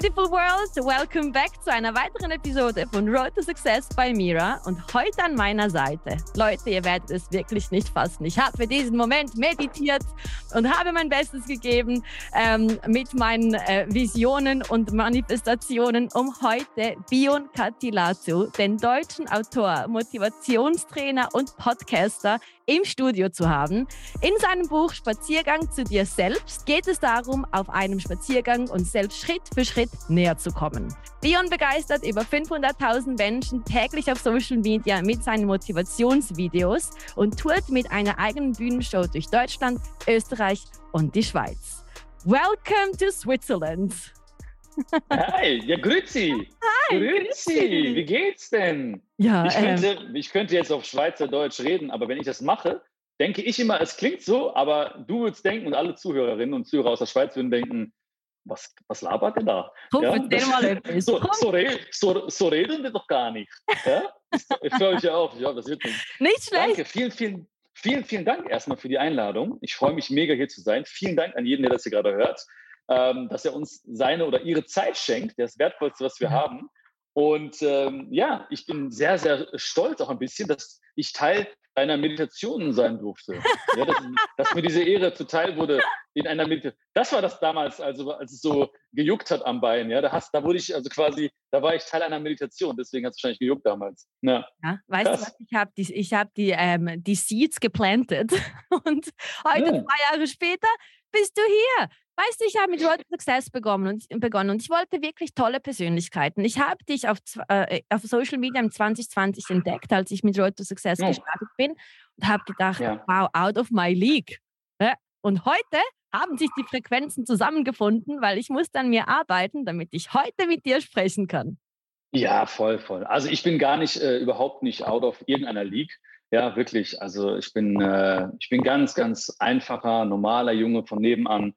beautiful world, welcome back zu einer weiteren Episode von Road to Success bei Mira und heute an meiner Seite. Leute, ihr werdet es wirklich nicht fassen. Ich habe für diesen Moment meditiert und habe mein Bestes gegeben ähm, mit meinen äh, Visionen und Manifestationen, um heute Bion Katilatu, den deutschen Autor, Motivationstrainer und Podcaster, im Studio zu haben. In seinem Buch Spaziergang zu dir selbst geht es darum, auf einem Spaziergang uns selbst Schritt für Schritt näher zu kommen. Bion begeistert über 500.000 Menschen täglich auf Social Media mit seinen Motivationsvideos und tourt mit einer eigenen Bühnenshow durch Deutschland, Österreich und die Schweiz. Welcome to Switzerland. Hi, ja, grüezi. Hi, grüezi. Wie geht's denn? Ja, ich könnte, ähm, ich könnte jetzt auf Schweizerdeutsch reden, aber wenn ich das mache, denke ich immer, es klingt so, aber du würdest denken und alle Zuhörerinnen und Zuhörer aus der Schweiz würden denken, was, was labert ihr da? Komm, ja, das, mal so, so, so, so, reden wir doch gar nicht. Ja? Ich freue mich ja auch. Ja, das wird nicht. nicht schlecht. Danke, vielen, vielen, vielen, vielen Dank erstmal für die Einladung. Ich freue mich mega hier zu sein. Vielen Dank an jeden, der das hier gerade hört ähm, dass er uns seine oder ihre Zeit schenkt, das Wertvollste, was wir ja. haben. Und ähm, ja, ich bin sehr, sehr stolz auch ein bisschen, dass ich Teil deiner Meditation sein durfte. ja, dass, dass, mir diese Ehre zuteil wurde in einer Meditation. Das war das damals, also als es so gejuckt hat am Bein. Ja, da, hast, da wurde ich also quasi, da war ich Teil einer Meditation. Deswegen hat es wahrscheinlich gejuckt damals. Ja, ja weißt Krass. du was? Ich habe die, ich hab die, ähm, die Seeds geplantet und heute, ja. zwei Jahre später, bist du hier. Weißt du, ich habe mit Road Success begonnen und, begonnen und ich wollte wirklich tolle Persönlichkeiten. Ich habe dich auf, äh, auf Social Media im 2020 entdeckt, als ich mit Road to Success ja. gestartet bin und habe gedacht, ja. wow, out of my league. Ja. Und heute haben sich die Frequenzen zusammengefunden, weil ich muss an mir arbeiten, damit ich heute mit dir sprechen kann. Ja, voll, voll. Also ich bin gar nicht, äh, überhaupt nicht out of irgendeiner League. Ja, wirklich. Also ich bin, äh, ich bin ganz, ganz einfacher, normaler Junge von nebenan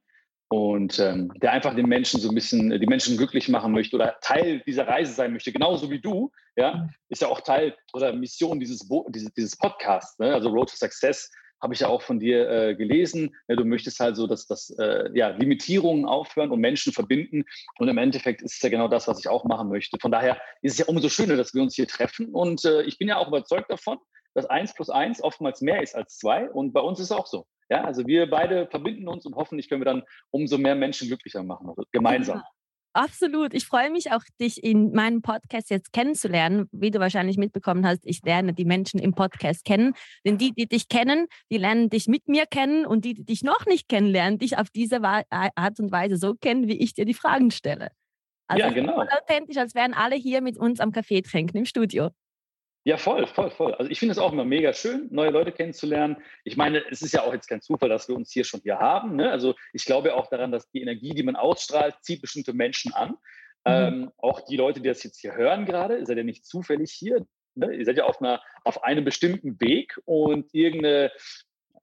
und ähm, der einfach den Menschen so ein bisschen, die Menschen glücklich machen möchte oder Teil dieser Reise sein möchte, genauso wie du, ja, mhm. ist ja auch Teil oder Mission dieses, dieses, dieses Podcasts, ne? also Road to Success habe ich ja auch von dir äh, gelesen. Ja, du möchtest halt so, dass das äh, ja, Limitierungen aufhören und Menschen verbinden. Und im Endeffekt ist es ja genau das, was ich auch machen möchte. Von daher ist es ja umso schöner, dass wir uns hier treffen. Und äh, ich bin ja auch überzeugt davon, dass eins plus eins oftmals mehr ist als zwei. Und bei uns ist es auch so. Ja, also wir beide verbinden uns und hoffentlich können wir dann umso mehr Menschen glücklicher machen, also gemeinsam. Ja, absolut. Ich freue mich auch, dich in meinem Podcast jetzt kennenzulernen. Wie du wahrscheinlich mitbekommen hast, ich lerne die Menschen im Podcast kennen. Denn die, die dich kennen, die lernen dich mit mir kennen und die, die dich noch nicht kennenlernen, dich auf diese Art und Weise so kennen, wie ich dir die Fragen stelle. Also ja, genau. authentisch, als wären alle hier mit uns am Kaffee trinken im Studio. Ja, voll, voll, voll. Also ich finde es auch immer mega schön, neue Leute kennenzulernen. Ich meine, es ist ja auch jetzt kein Zufall, dass wir uns hier schon hier haben. Ne? Also ich glaube auch daran, dass die Energie, die man ausstrahlt, zieht bestimmte Menschen an. Mhm. Ähm, auch die Leute, die das jetzt hier hören gerade, ihr seid ja nicht zufällig hier. Ne? Ihr seid ja auf, einer, auf einem bestimmten Weg und irgendeine,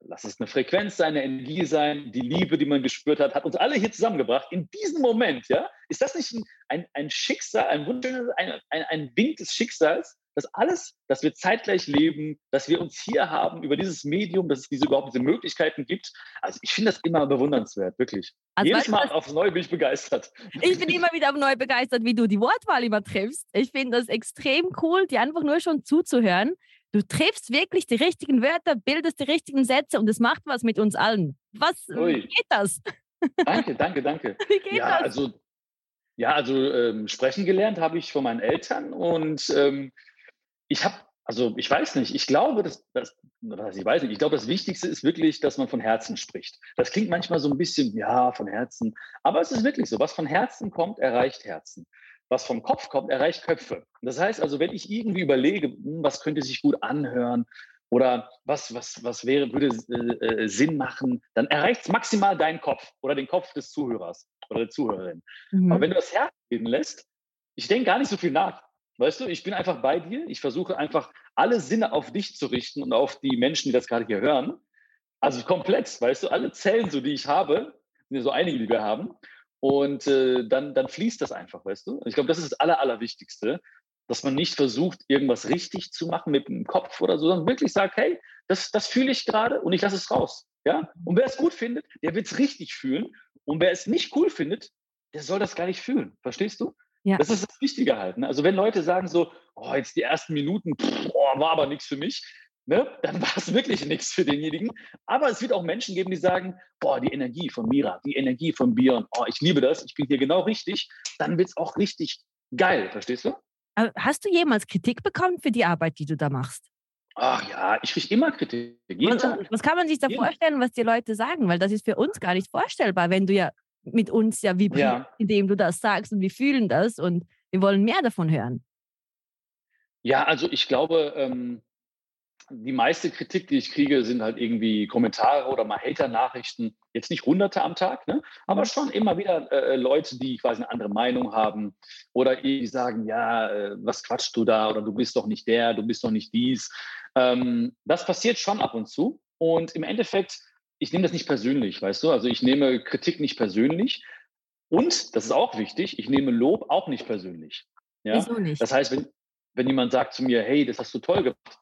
lass es eine Frequenz sein, eine Energie sein, die Liebe, die man gespürt hat, hat uns alle hier zusammengebracht. In diesem Moment, ja, ist das nicht ein, ein, ein Schicksal, ein wunderschönes, ein, ein, ein Wink des Schicksals, dass alles, dass wir zeitgleich leben, dass wir uns hier haben über dieses Medium, dass es diese überhaupt diese Möglichkeiten gibt. Also ich finde das immer bewundernswert, wirklich. Also Jedes Mal du, aufs Neue bin ich begeistert. Ich bin immer wieder Neue begeistert, wie du die Wortwahl immer triffst. Ich finde das extrem cool, dir einfach nur schon zuzuhören. Du triffst wirklich die richtigen Wörter, bildest die richtigen Sätze und es macht was mit uns allen. Was Ui. wie geht das? Danke, danke, danke. Wie geht ja, das? Also, ja, also ähm, sprechen gelernt habe ich von meinen Eltern und ähm, ich habe, also ich weiß nicht, ich glaube, dass, dass ich weiß nicht, ich glaube, das Wichtigste ist wirklich, dass man von Herzen spricht. Das klingt manchmal so ein bisschen, ja, von Herzen, aber es ist wirklich so, was von Herzen kommt, erreicht Herzen. Was vom Kopf kommt, erreicht Köpfe. Das heißt also, wenn ich irgendwie überlege, hm, was könnte sich gut anhören oder was, was, was wäre, würde äh, äh Sinn machen, dann erreicht es maximal deinen Kopf oder den Kopf des Zuhörers oder der Zuhörerin. Mhm. Aber wenn du das Herz reden lässt, ich denke gar nicht so viel nach. Weißt du, ich bin einfach bei dir. Ich versuche einfach alle Sinne auf dich zu richten und auf die Menschen, die das gerade hier hören. Also komplett, weißt du, alle Zellen, so die ich habe, sind ja so einige, die wir haben. Und äh, dann, dann fließt das einfach, weißt du. Ich glaube, das ist das Aller, Allerwichtigste, dass man nicht versucht, irgendwas richtig zu machen mit dem Kopf oder so, sondern wirklich sagt, hey, das, das fühle ich gerade und ich lasse es raus. Ja? Und wer es gut findet, der wird es richtig fühlen. Und wer es nicht cool findet, der soll das gar nicht fühlen. Verstehst du? Ja. Das ist das Wichtige halt. Ne? Also wenn Leute sagen so, oh, jetzt die ersten Minuten, pff, oh, war aber nichts für mich, ne? dann war es wirklich nichts für denjenigen. Aber es wird auch Menschen geben, die sagen, boah, die Energie von Mira, die Energie von Björn, oh, ich liebe das, ich bin hier genau richtig. Dann wird es auch richtig geil, verstehst du? Hast du jemals Kritik bekommen für die Arbeit, die du da machst? Ach ja, ich kriege immer Kritik. Was, was kann man sich da jeden. vorstellen, was die Leute sagen? Weil das ist für uns gar nicht vorstellbar, wenn du ja mit uns ja vibrierst, ja. indem du das sagst und wir fühlen das und wir wollen mehr davon hören. Ja, also ich glaube, ähm, die meiste Kritik, die ich kriege, sind halt irgendwie Kommentare oder mal Hater-Nachrichten. Jetzt nicht hunderte am Tag, ne? aber schon immer wieder äh, Leute, die quasi eine andere Meinung haben oder die sagen, ja, äh, was quatschst du da oder du bist doch nicht der, du bist doch nicht dies. Ähm, das passiert schon ab und zu. Und im Endeffekt, ich nehme das nicht persönlich, weißt du? Also ich nehme Kritik nicht persönlich. Und, das ist auch wichtig, ich nehme Lob auch nicht persönlich. Ja? Wieso nicht? Das heißt, wenn, wenn jemand sagt zu mir, hey, das hast du toll gemacht,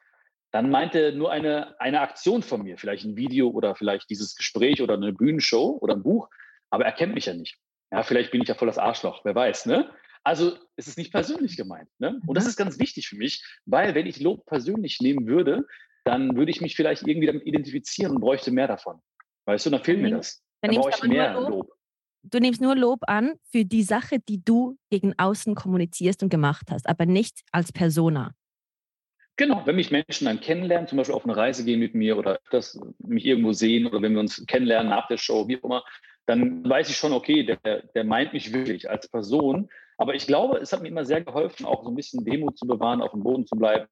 dann meint er nur eine, eine Aktion von mir, vielleicht ein Video oder vielleicht dieses Gespräch oder eine Bühnenshow oder ein Buch, aber er kennt mich ja nicht. Ja, vielleicht bin ich ja voll das Arschloch, wer weiß, ne? Also es ist nicht persönlich gemeint. Ne? Und das mhm. ist ganz wichtig für mich, weil wenn ich Lob persönlich nehmen würde, dann würde ich mich vielleicht irgendwie damit identifizieren und bräuchte mehr davon. Weißt du, dann fehlt mir das. Dann, dann brauche ich mehr Lob. Lob. Du nimmst nur Lob an für die Sache, die du gegen außen kommunizierst und gemacht hast, aber nicht als Persona. Genau, wenn mich Menschen dann kennenlernen, zum Beispiel auf eine Reise gehen mit mir oder das, mich irgendwo sehen oder wenn wir uns kennenlernen nach der Show, wie auch immer, dann weiß ich schon, okay, der, der meint mich wirklich als Person. Aber ich glaube, es hat mir immer sehr geholfen, auch so ein bisschen Demut zu bewahren, auf dem Boden zu bleiben,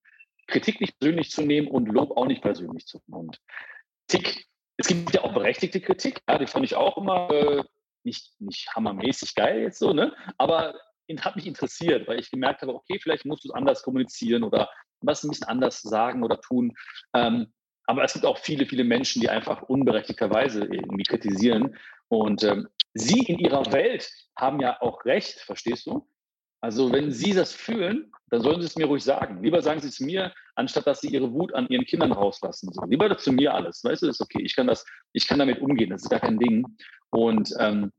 Kritik nicht persönlich zu nehmen und Lob auch nicht persönlich zu nehmen. Und Tick, es gibt ja auch berechtigte Kritik, ja, die fand ich auch immer äh, nicht, nicht hammermäßig geil jetzt so, ne? Aber hat mich interessiert, weil ich gemerkt habe, okay, vielleicht musst du es anders kommunizieren oder was ein bisschen anders sagen oder tun. Ähm, aber es gibt auch viele, viele Menschen, die einfach unberechtigterweise irgendwie kritisieren. Und ähm, sie in ihrer Welt haben ja auch recht, verstehst du? Also wenn sie das fühlen, dann sollen sie es mir ruhig sagen. Lieber sagen sie es mir, anstatt dass sie ihre Wut an ihren Kindern rauslassen. So, lieber zu mir alles. Weißt du, das ist okay. Ich kann das, ich kann damit umgehen. Das ist gar kein Ding. Und ähm,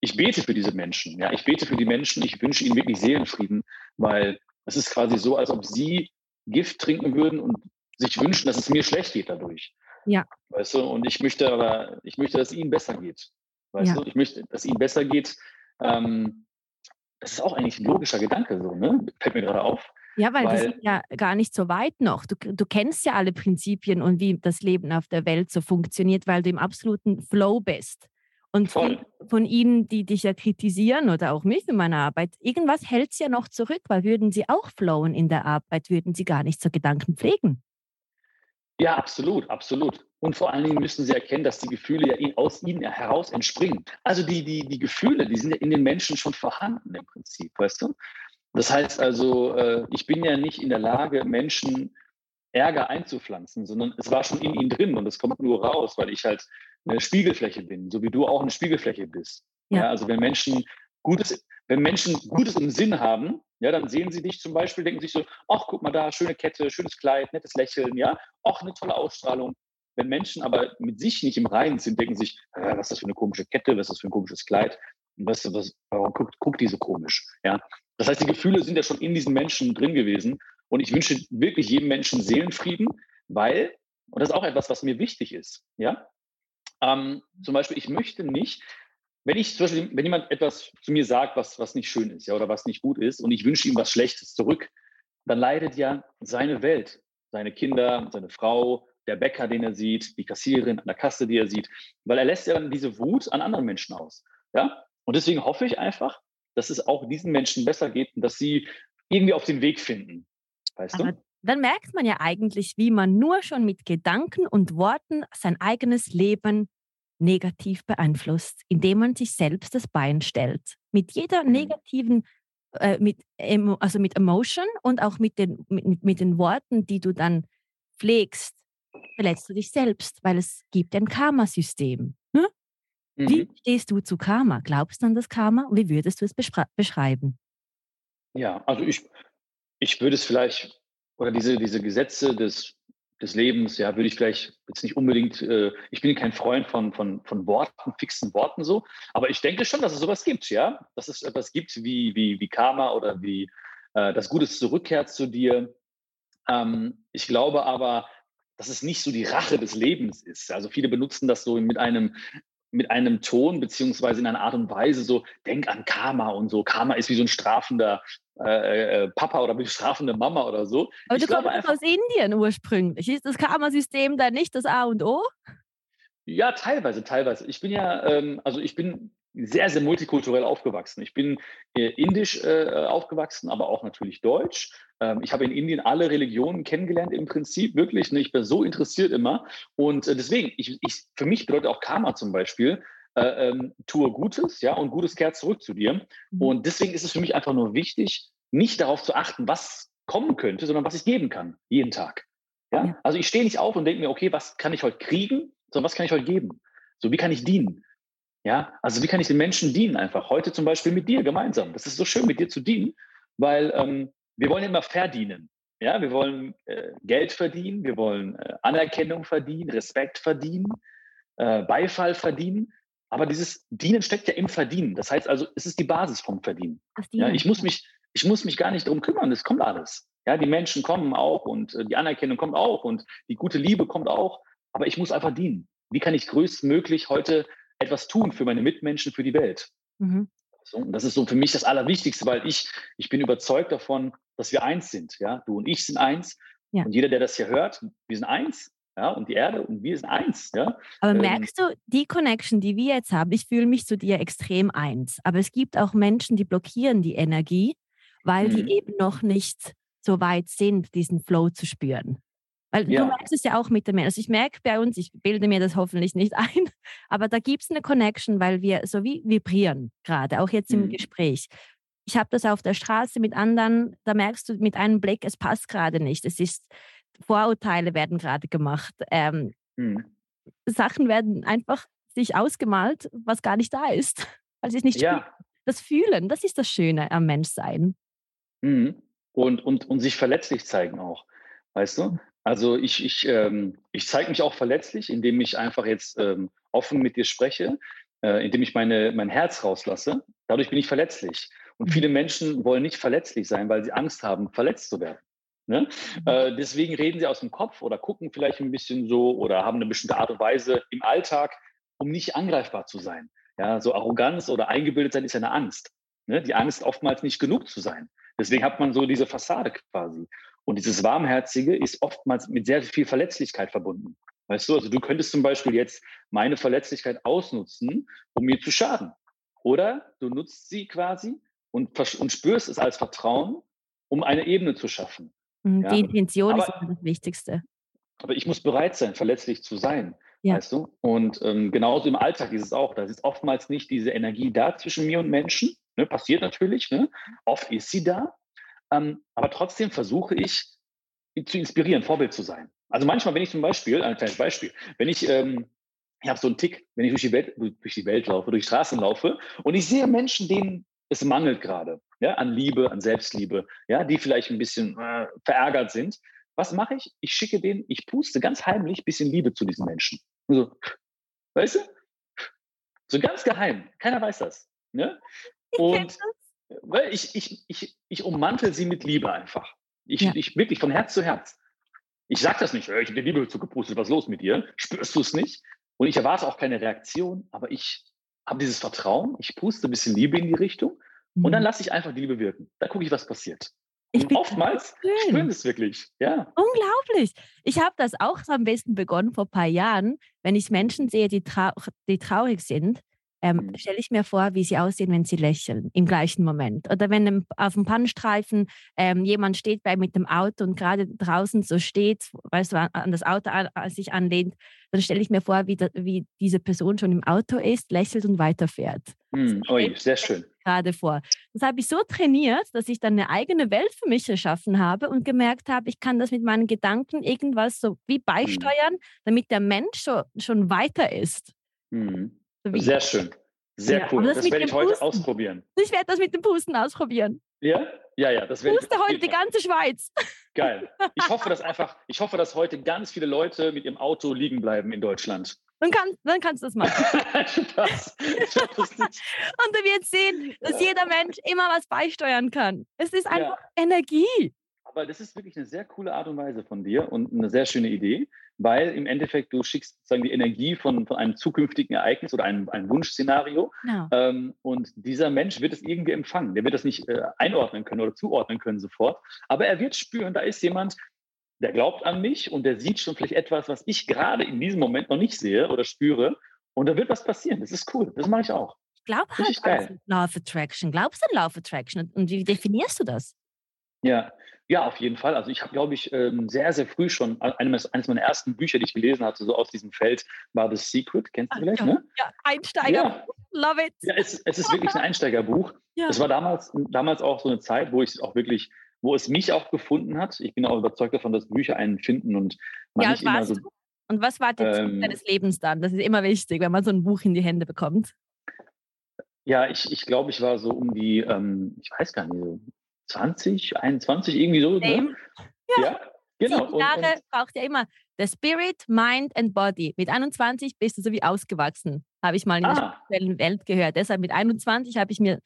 ich bete für diese Menschen. Ja, ich bete für die Menschen. Ich wünsche ihnen wirklich Seelenfrieden, weil es ist quasi so, als ob sie Gift trinken würden und sich wünschen, dass es mir schlecht geht dadurch. Ja. Weißt du, und ich möchte aber, ich möchte, dass es ihnen besser geht. Weißt ja. du, ich möchte, dass es ihnen besser geht. Ähm, das ist auch eigentlich ein logischer Gedanke, so, ne? Fällt mir gerade auf. Ja, weil, weil das ist ja gar nicht so weit noch. Du, du kennst ja alle Prinzipien und wie das Leben auf der Welt so funktioniert, weil du im absoluten Flow bist. Und Voll. von ihnen, die dich ja kritisieren oder auch mich in meiner Arbeit, irgendwas hält es ja noch zurück, weil würden sie auch flowen in der Arbeit, würden sie gar nicht so Gedanken pflegen. Ja, absolut, absolut. Und vor allen Dingen müssen sie erkennen, dass die Gefühle ja aus ihnen heraus entspringen. Also die, die, die Gefühle, die sind ja in den Menschen schon vorhanden im Prinzip, weißt du? Das heißt also, äh, ich bin ja nicht in der Lage, Menschen Ärger einzupflanzen, sondern es war schon in ihnen drin und es kommt nur raus, weil ich halt eine Spiegelfläche bin, so wie du auch eine Spiegelfläche bist. Ja. ja. also wenn Menschen Gutes, wenn Menschen Gutes im Sinn haben, ja, dann sehen sie dich zum Beispiel, denken sich so, ach, guck mal da, schöne Kette, schönes Kleid, nettes Lächeln, ja, auch eine tolle Ausstrahlung. Wenn Menschen aber mit sich nicht im Reinen sind, denken sich, äh, was ist das für eine komische Kette, was ist das für ein komisches Kleid, was, was, warum guckt, guckt die so komisch, ja. Das heißt, die Gefühle sind ja schon in diesen Menschen drin gewesen. Und ich wünsche wirklich jedem Menschen Seelenfrieden, weil, und das ist auch etwas, was mir wichtig ist, ja, ähm, zum Beispiel, ich möchte nicht, wenn ich zum Beispiel, wenn jemand etwas zu mir sagt, was, was nicht schön ist, ja, oder was nicht gut ist, und ich wünsche ihm was Schlechtes zurück, dann leidet ja seine Welt, seine Kinder, seine Frau, der Bäcker, den er sieht, die Kassiererin an der Kasse, die er sieht, weil er lässt ja dann diese Wut an anderen Menschen aus. Ja? Und deswegen hoffe ich einfach, dass es auch diesen Menschen besser geht und dass sie irgendwie auf den Weg finden. Weißt Aber du? dann merkt man ja eigentlich, wie man nur schon mit Gedanken und Worten sein eigenes Leben negativ beeinflusst, indem man sich selbst das Bein stellt. Mit jeder mhm. negativen, äh, mit, also mit Emotion und auch mit den, mit, mit den Worten, die du dann pflegst, verletzt du dich selbst, weil es gibt ein Karma-System. Ne? Mhm. Wie stehst du zu Karma? Glaubst du an das Karma? Wie würdest du es beschreiben? Ja, also ich, ich würde es vielleicht oder diese, diese Gesetze des des Lebens, ja, würde ich gleich jetzt nicht unbedingt, äh, ich bin kein Freund von, von, von Worten, fixen Worten so, aber ich denke schon, dass es sowas gibt, ja, dass es etwas gibt wie, wie, wie Karma oder wie äh, das Gutes zurückkehrt zu dir. Ähm, ich glaube aber, dass es nicht so die Rache des Lebens ist. Also viele benutzen das so mit einem mit einem Ton beziehungsweise in einer Art und Weise so, denk an Karma und so. Karma ist wie so ein strafender äh, äh, Papa oder wie eine strafende Mama oder so. Aber ich du kommst einfach, aus Indien ursprünglich. Ist das Karma-System da nicht das A und O? Ja, teilweise, teilweise. Ich bin ja, ähm, also ich bin sehr, sehr multikulturell aufgewachsen. Ich bin äh, indisch äh, aufgewachsen, aber auch natürlich deutsch. Ähm, ich habe in Indien alle Religionen kennengelernt im Prinzip, wirklich. Ne? Ich bin so interessiert immer. Und äh, deswegen, ich, ich, für mich bedeutet auch Karma zum Beispiel, äh, ähm, tue Gutes, ja, und Gutes kehrt zurück zu dir. Mhm. Und deswegen ist es für mich einfach nur wichtig, nicht darauf zu achten, was kommen könnte, sondern was ich geben kann, jeden Tag. Ja? Also ich stehe nicht auf und denke mir, okay, was kann ich heute kriegen, sondern was kann ich heute geben? So, wie kann ich dienen? Ja, also wie kann ich den Menschen dienen einfach? Heute zum Beispiel mit dir gemeinsam. Das ist so schön, mit dir zu dienen, weil ähm, wir wollen immer verdienen. Ja, wir wollen äh, Geld verdienen, wir wollen äh, Anerkennung verdienen, Respekt verdienen, äh, Beifall verdienen. Aber dieses Dienen steckt ja im Verdienen. Das heißt also, es ist die Basis vom Verdienen. Ja, ich muss mich, ich muss mich gar nicht darum kümmern. Es kommt alles. Ja, die Menschen kommen auch und äh, die Anerkennung kommt auch und die gute Liebe kommt auch. Aber ich muss einfach dienen. Wie kann ich größtmöglich heute etwas tun für meine Mitmenschen, für die Welt. Mhm. So, und das ist so für mich das Allerwichtigste, weil ich, ich bin überzeugt davon, dass wir eins sind. Ja? Du und ich sind eins. Ja. Und jeder, der das hier hört, wir sind eins. Ja, und die Erde und wir sind eins. Ja? Aber ähm, merkst du, die Connection, die wir jetzt haben, ich fühle mich zu dir extrem eins. Aber es gibt auch Menschen, die blockieren die Energie, weil mhm. die eben noch nicht so weit sind, diesen Flow zu spüren. Weil ja. du merkst es ja auch mit dem Menschen. Also ich merke bei uns, ich bilde mir das hoffentlich nicht ein, aber da gibt es eine Connection, weil wir so wie vibrieren gerade, auch jetzt im mhm. Gespräch. Ich habe das auf der Straße mit anderen, da merkst du mit einem Blick, es passt gerade nicht. Es ist, Vorurteile werden gerade gemacht. Ähm, mhm. Sachen werden einfach sich ausgemalt, was gar nicht da ist, weil sie es nicht ja. Das Fühlen, das ist das Schöne am Menschsein. Mhm. Und, und, und sich verletzlich zeigen auch. Weißt du? Also ich, ich, ähm, ich zeige mich auch verletzlich, indem ich einfach jetzt ähm, offen mit dir spreche, äh, indem ich meine, mein Herz rauslasse. Dadurch bin ich verletzlich. Und mhm. viele Menschen wollen nicht verletzlich sein, weil sie Angst haben, verletzt zu werden. Ne? Mhm. Äh, deswegen reden sie aus dem Kopf oder gucken vielleicht ein bisschen so oder haben eine bestimmte Art und Weise im Alltag, um nicht angreifbar zu sein. Ja, so Arroganz oder eingebildet sein ist ja eine Angst. Ne? Die Angst, oftmals nicht genug zu sein. Deswegen hat man so diese Fassade quasi. Und dieses Warmherzige ist oftmals mit sehr viel Verletzlichkeit verbunden. Weißt du, also du könntest zum Beispiel jetzt meine Verletzlichkeit ausnutzen, um mir zu schaden. Oder du nutzt sie quasi und, und spürst es als Vertrauen, um eine Ebene zu schaffen. Mhm, die ja? Intention aber, ist das Wichtigste. Aber ich muss bereit sein, verletzlich zu sein. Ja. Weißt du? Und ähm, genauso im Alltag ist es auch. Da ist oftmals nicht diese Energie da zwischen mir und Menschen. Ne? Passiert natürlich. Ne? Oft ist sie da. Ähm, aber trotzdem versuche ich zu inspirieren, Vorbild zu sein. Also manchmal, wenn ich zum Beispiel, ein kleines Beispiel, wenn ich, ähm, ich habe so einen Tick, wenn ich durch die, Welt, durch die Welt laufe, durch die Straßen laufe und ich sehe Menschen, denen es mangelt gerade, ja, an Liebe, an Selbstliebe, ja, die vielleicht ein bisschen äh, verärgert sind. Was mache ich? Ich schicke denen, ich puste ganz heimlich ein bisschen Liebe zu diesen Menschen. So, weißt du? So ganz geheim. Keiner weiß das. Ne? Und weil ich, ich, ich, ich ummantel sie mit Liebe einfach. Ich, ja. ich wirklich von Herz zu Herz. Ich sage das nicht, ich habe die Liebe zugepustet, was ist los mit dir? Spürst du es nicht? Und ich erwarte auch keine Reaktion, aber ich habe dieses Vertrauen, ich puste ein bisschen Liebe in die Richtung mhm. und dann mhm. lasse ich einfach die Liebe wirken. Da gucke ich, was passiert. Und oftmals spüren es wirklich. Ja. Unglaublich. Ich habe das auch am besten begonnen vor ein paar Jahren, wenn ich Menschen sehe, die, trau die traurig sind, ähm, mhm. stelle ich mir vor, wie sie aussehen, wenn sie lächeln im gleichen Moment. Oder wenn auf dem Pannenstreifen ähm, jemand steht bei mit dem Auto und gerade draußen so steht, weißt du, an das Auto an, an sich anlehnt, dann stelle ich mir vor, wie, da, wie diese Person schon im Auto ist, lächelt und weiterfährt. Mhm. Oi, sehr schön. Gerade vor. Das habe ich so trainiert, dass ich dann eine eigene Welt für mich erschaffen habe und gemerkt habe, ich kann das mit meinen Gedanken irgendwas so wie mhm. beisteuern, damit der Mensch schon, schon weiter ist. Mhm. Sehr schön. Sehr ja, cool. Das, das werde ich heute Pusten. ausprobieren. Ich werde das mit dem Pusten ausprobieren. Ja? Ja, ja, das werde ich. Puste heute die ganze Schweiz. Geil. Ich hoffe, dass einfach, ich hoffe, dass heute ganz viele Leute mit ihrem Auto liegen bleiben in Deutschland. Dann, kann, dann kannst du das machen. Spaß. Und du wirst sehen, dass jeder Mensch immer was beisteuern kann. Es ist einfach ja. Energie. Aber das ist wirklich eine sehr coole Art und Weise von dir und eine sehr schöne Idee, weil im Endeffekt du schickst sozusagen die Energie von, von einem zukünftigen Ereignis oder einem, einem Wunschszenario ja. ähm, und dieser Mensch wird es irgendwie empfangen. Der wird das nicht äh, einordnen können oder zuordnen können sofort, aber er wird spüren, da ist jemand, der glaubt an mich und der sieht schon vielleicht etwas, was ich gerade in diesem Moment noch nicht sehe oder spüre und da wird was passieren. Das ist cool, das mache ich auch. Ich glaube halt an Love Attraction. Glaubst du an Love Attraction und wie definierst du das? Ja, ja, auf jeden Fall. Also ich habe, glaube ich, ähm, sehr, sehr früh schon, eines, eines meiner ersten Bücher, die ich gelesen hatte, so aus diesem Feld, war The Secret. Kennst du vielleicht, ja, ne? Ja, Einsteiger. Ja. Love it. Ja, es, es ist wirklich ein Einsteigerbuch. Ja. Es war damals, damals auch so eine Zeit, wo ich es auch wirklich, wo es mich auch gefunden hat. Ich bin auch überzeugt davon, dass Bücher einen finden und man ja, nicht immer so. Du? Und was war der ähm, deines Lebens dann? Das ist immer wichtig, wenn man so ein Buch in die Hände bekommt. Ja, ich, ich glaube, ich war so um die, ähm, ich weiß gar nicht, so 20, 21, irgendwie so. Ne? Ja. ja. genau. Sieben Jahre und, und braucht ja immer the Spirit, Mind and Body. Mit 21 bist du so wie ausgewachsen, habe ich mal in ah. der spirituellen Welt gehört. Deshalb mit 21 habe ich mir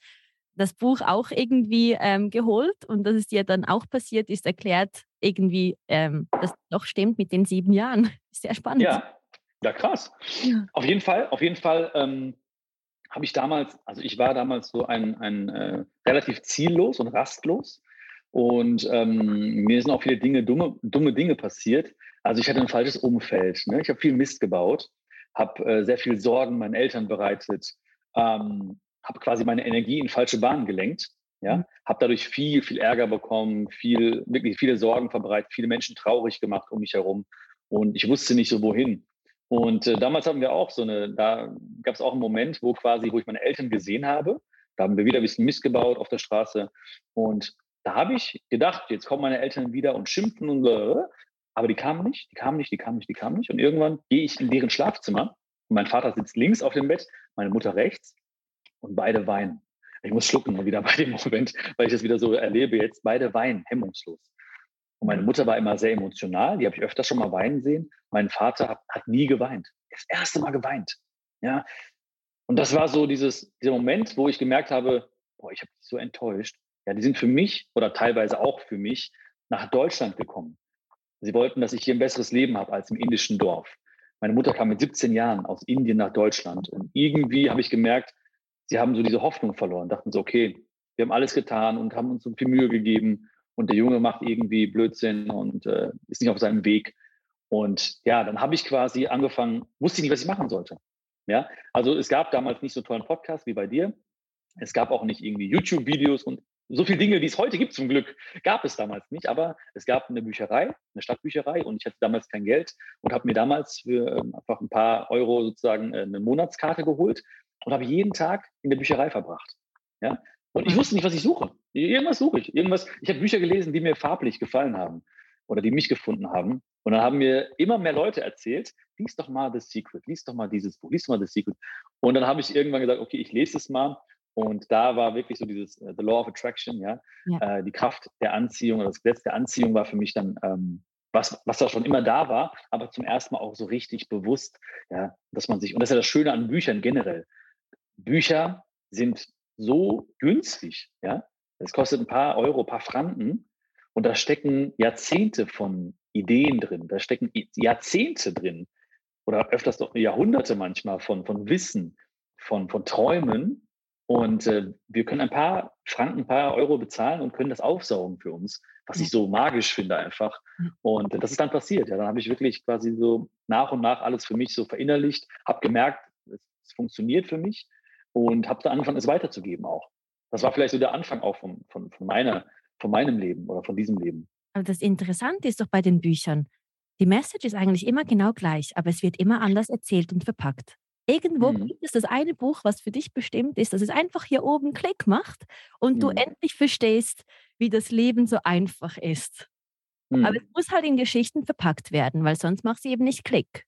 das Buch auch irgendwie ähm, geholt und dass es dir dann auch passiert ist, erklärt irgendwie, ähm, dass doch stimmt mit den sieben Jahren. Sehr spannend. Ja, ja krass. Ja. Auf jeden Fall, auf jeden Fall ähm, habe ich damals, also ich war damals so ein, ein äh, relativ ziellos und rastlos. Und ähm, mir sind auch viele Dinge, dumme, dumme Dinge passiert. Also ich hatte ein falsches Umfeld. Ne? Ich habe viel Mist gebaut, habe äh, sehr viel Sorgen meinen Eltern bereitet, ähm, habe quasi meine Energie in falsche Bahnen gelenkt. Ja, mhm. habe dadurch viel, viel Ärger bekommen, viel, wirklich viele Sorgen verbreitet, viele Menschen traurig gemacht um mich herum. Und ich wusste nicht so wohin. Und äh, damals haben wir auch so eine, da gab es auch einen Moment, wo quasi, wo ich meine Eltern gesehen habe. Da haben wir wieder ein bisschen Mist gebaut auf der Straße. Und da habe ich gedacht, jetzt kommen meine Eltern wieder und schimpfen und blablabla. aber die kamen nicht, die kamen nicht, die kamen nicht, die kamen nicht. Und irgendwann gehe ich in deren Schlafzimmer mein Vater sitzt links auf dem Bett, meine Mutter rechts und beide weinen. Ich muss schlucken wieder bei dem Moment, weil ich das wieder so erlebe jetzt. Beide weinen hemmungslos. Und meine Mutter war immer sehr emotional, die habe ich öfter schon mal weinen sehen. Mein Vater hat, hat nie geweint. Das erste Mal geweint. Ja. Und das war so dieses, dieser Moment, wo ich gemerkt habe, boah, ich habe mich so enttäuscht. Ja, die sind für mich oder teilweise auch für mich nach Deutschland gekommen. Sie wollten, dass ich hier ein besseres Leben habe als im indischen Dorf. Meine Mutter kam mit 17 Jahren aus Indien nach Deutschland und irgendwie habe ich gemerkt, sie haben so diese Hoffnung verloren, dachten so, okay, wir haben alles getan und haben uns so viel Mühe gegeben und der Junge macht irgendwie Blödsinn und äh, ist nicht auf seinem Weg. Und ja, dann habe ich quasi angefangen, wusste ich nicht, was ich machen sollte. Ja, also es gab damals nicht so tollen Podcast wie bei dir. Es gab auch nicht irgendwie YouTube-Videos und so viele Dinge, die es heute gibt, zum Glück, gab es damals nicht. Aber es gab eine Bücherei, eine Stadtbücherei und ich hatte damals kein Geld und habe mir damals für ähm, einfach ein paar Euro sozusagen äh, eine Monatskarte geholt und habe jeden Tag in der Bücherei verbracht. Ja, und ich wusste nicht, was ich suche. Irgendwas suche ich. Irgendwas. Ich habe Bücher gelesen, die mir farblich gefallen haben oder die mich gefunden haben. Und dann haben mir immer mehr Leute erzählt, lies doch mal The Secret, lies doch mal dieses Buch, lies doch mal The Secret. Und dann habe ich irgendwann gesagt, okay, ich lese es mal. Und da war wirklich so dieses uh, The Law of Attraction, ja, ja. Äh, die Kraft der Anziehung oder das Gesetz der Anziehung war für mich dann ähm, was, was da schon immer da war, aber zum ersten Mal auch so richtig bewusst, ja, dass man sich, und das ist ja das Schöne an Büchern generell. Bücher sind so günstig. Ja? Es kostet ein paar Euro, ein paar Franken und da stecken Jahrzehnte von Ideen drin, da stecken Jahrzehnte drin oder öfters doch Jahrhunderte manchmal von, von Wissen, von, von Träumen. Und äh, wir können ein paar Franken, ein paar Euro bezahlen und können das aufsaugen für uns, was ich so magisch finde einfach. Und das ist dann passiert. Ja, dann habe ich wirklich quasi so nach und nach alles für mich so verinnerlicht, habe gemerkt, es funktioniert für mich und habe dann angefangen, es weiterzugeben auch. Das war vielleicht so der Anfang auch von, von, von, meiner, von meinem Leben oder von diesem Leben. Aber das Interessante ist doch bei den Büchern, die Message ist eigentlich immer genau gleich, aber es wird immer anders erzählt und verpackt. Irgendwo mhm. gibt es das eine Buch, was für dich bestimmt ist, dass es einfach hier oben Klick macht und mhm. du endlich verstehst, wie das Leben so einfach ist. Mhm. Aber es muss halt in Geschichten verpackt werden, weil sonst macht sie eben nicht Klick.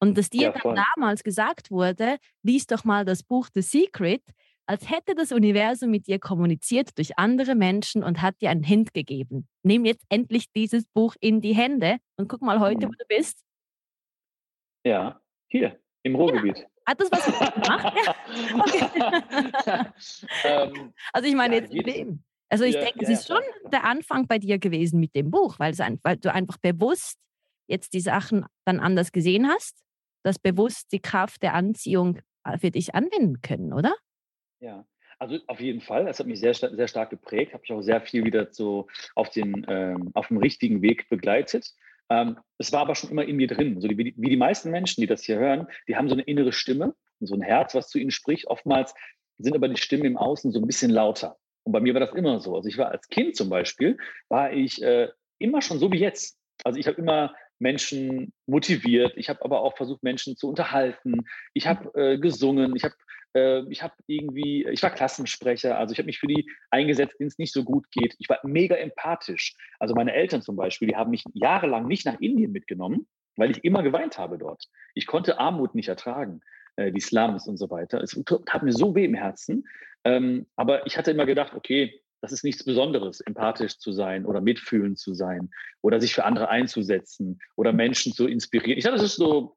Und dass dir ja, dann damals gesagt wurde, lies doch mal das Buch The Secret, als hätte das Universum mit dir kommuniziert durch andere Menschen und hat dir einen Hint gegeben. Nimm jetzt endlich dieses Buch in die Hände und guck mal heute, mhm. wo du bist. Ja, hier, im Ruhrgebiet. Ja. Hat das was gemacht? Ja. ähm, also ich meine ja, jetzt mit dem. Also ich ja, denke, es ist schon der Anfang bei dir gewesen mit dem Buch, weil, ein, weil du einfach bewusst jetzt die Sachen dann anders gesehen hast, dass bewusst die Kraft der Anziehung äh, für dich anwenden können, oder? Ja, also auf jeden Fall. Es hat mich sehr, sehr stark geprägt, habe ich auch sehr viel wieder so auf, den, ähm, auf dem richtigen Weg begleitet. Ähm, es war aber schon immer in mir drin. So die, wie, die, meisten Menschen, die das hier hören, die haben so eine innere Stimme, so ein Herz, was zu ihnen spricht. Oftmals sind aber die Stimmen im Außen so ein bisschen lauter. Und bei mir war das immer so. Also ich war als Kind zum Beispiel, war ich äh, immer schon so wie jetzt. Also ich habe immer Menschen motiviert. Ich habe aber auch versucht, Menschen zu unterhalten. Ich habe äh, gesungen. Ich habe ich habe irgendwie, ich war Klassensprecher, also ich habe mich für die eingesetzt, denen es nicht so gut geht. Ich war mega empathisch. Also meine Eltern zum Beispiel, die haben mich jahrelang nicht nach Indien mitgenommen, weil ich immer geweint habe dort. Ich konnte Armut nicht ertragen, äh, die Slums und so weiter. Es hat mir so weh im Herzen. Ähm, aber ich hatte immer gedacht, okay, das ist nichts Besonderes, empathisch zu sein oder mitfühlend zu sein oder sich für andere einzusetzen oder Menschen zu inspirieren. Ich dachte, das ist so,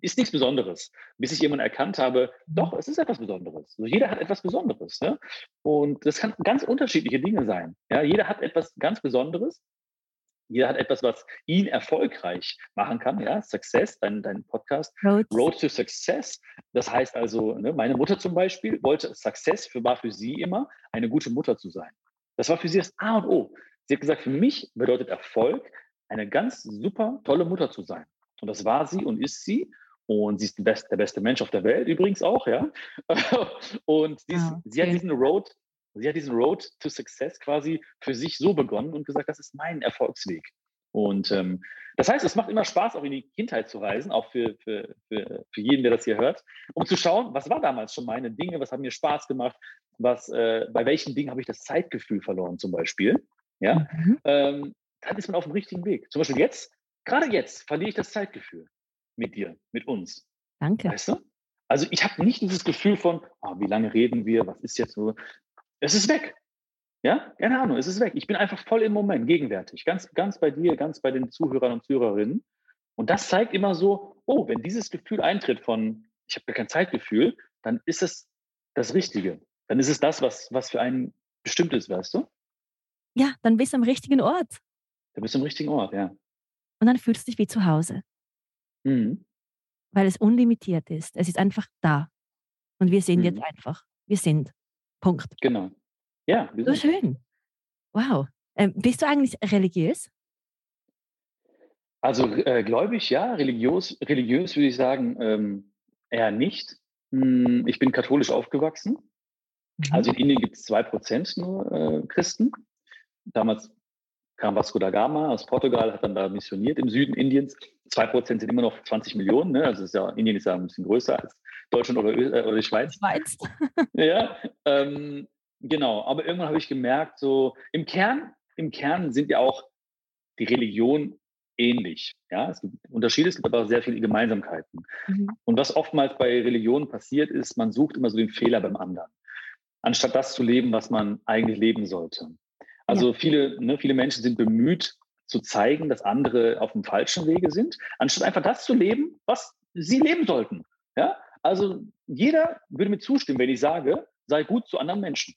ist nichts Besonderes, bis ich jemanden erkannt habe, doch, es ist etwas Besonderes. Also jeder hat etwas Besonderes. Ne? Und das kann ganz unterschiedliche Dinge sein. Ja? Jeder hat etwas ganz Besonderes. Jeder hat etwas, was ihn erfolgreich machen kann. Ja, Success, dein, dein Podcast, Road. Road to Success. Das heißt also, ne, meine Mutter zum Beispiel wollte Success für, war für sie immer, eine gute Mutter zu sein. Das war für sie das A und O. Sie hat gesagt, für mich bedeutet Erfolg, eine ganz super tolle Mutter zu sein. Und das war sie und ist sie. Und sie ist der beste, der beste Mensch auf der Welt übrigens auch, ja. Und dies, ja, okay. sie hat diesen Road, sie hat diesen Road to Success quasi für sich so begonnen und gesagt, das ist mein Erfolgsweg. Und ähm, das heißt, es macht immer Spaß, auch in die Kindheit zu reisen, auch für, für, für, für jeden, der das hier hört, um zu schauen, was war damals schon meine Dinge, was haben mir Spaß gemacht, was, äh, bei welchen Dingen habe ich das Zeitgefühl verloren zum Beispiel. Ja, mhm. ähm, dann ist man auf dem richtigen Weg. Zum Beispiel jetzt, gerade jetzt, verliere ich das Zeitgefühl mit dir, mit uns. Danke. Weißt du? Also ich habe nicht dieses Gefühl von, oh, wie lange reden wir, was ist jetzt so. Es ist weg. Ja, keine Ahnung, es ist weg. Ich bin einfach voll im Moment, gegenwärtig, ganz, ganz bei dir, ganz bei den Zuhörern und Zuhörerinnen. Und das zeigt immer so, oh, wenn dieses Gefühl eintritt von, ich habe gar kein Zeitgefühl, dann ist es das Richtige. Dann ist es das, was, was für einen bestimmt ist, weißt du? Ja, dann bist du am richtigen Ort. Dann bist du am richtigen Ort, ja. Und dann fühlst du dich wie zu Hause. Mhm. Weil es unlimitiert ist. Es ist einfach da. Und wir sind mhm. jetzt einfach. Wir sind. Punkt. Genau. Ja. so schön. Wow. Ähm, bist du eigentlich religiös? Also äh, gläubig, ja. Religiös, religiös würde ich sagen, ähm, eher nicht. Hm, ich bin katholisch aufgewachsen. Mhm. Also in Indien gibt es zwei Prozent nur äh, Christen. Damals kam Vasco da Gama aus Portugal, hat dann da missioniert im Süden Indiens. Zwei Prozent sind immer noch 20 Millionen. Ne? Also ist ja, Indien ist ja ein bisschen größer als Deutschland oder, äh, oder die Schweiz. Schweiz. ja, ähm, genau. Aber irgendwann habe ich gemerkt, so im Kern, im Kern sind ja auch die Religionen ähnlich. Ja, es gibt Unterschiede, es gibt aber auch sehr viele Gemeinsamkeiten. Mhm. Und was oftmals bei Religionen passiert ist, man sucht immer so den Fehler beim anderen, anstatt das zu leben, was man eigentlich leben sollte. Also ja. viele, ne, viele Menschen sind bemüht zu zeigen, dass andere auf dem falschen Wege sind, anstatt einfach das zu leben, was sie leben sollten. Ja? Also jeder würde mir zustimmen, wenn ich sage, sei gut zu anderen Menschen.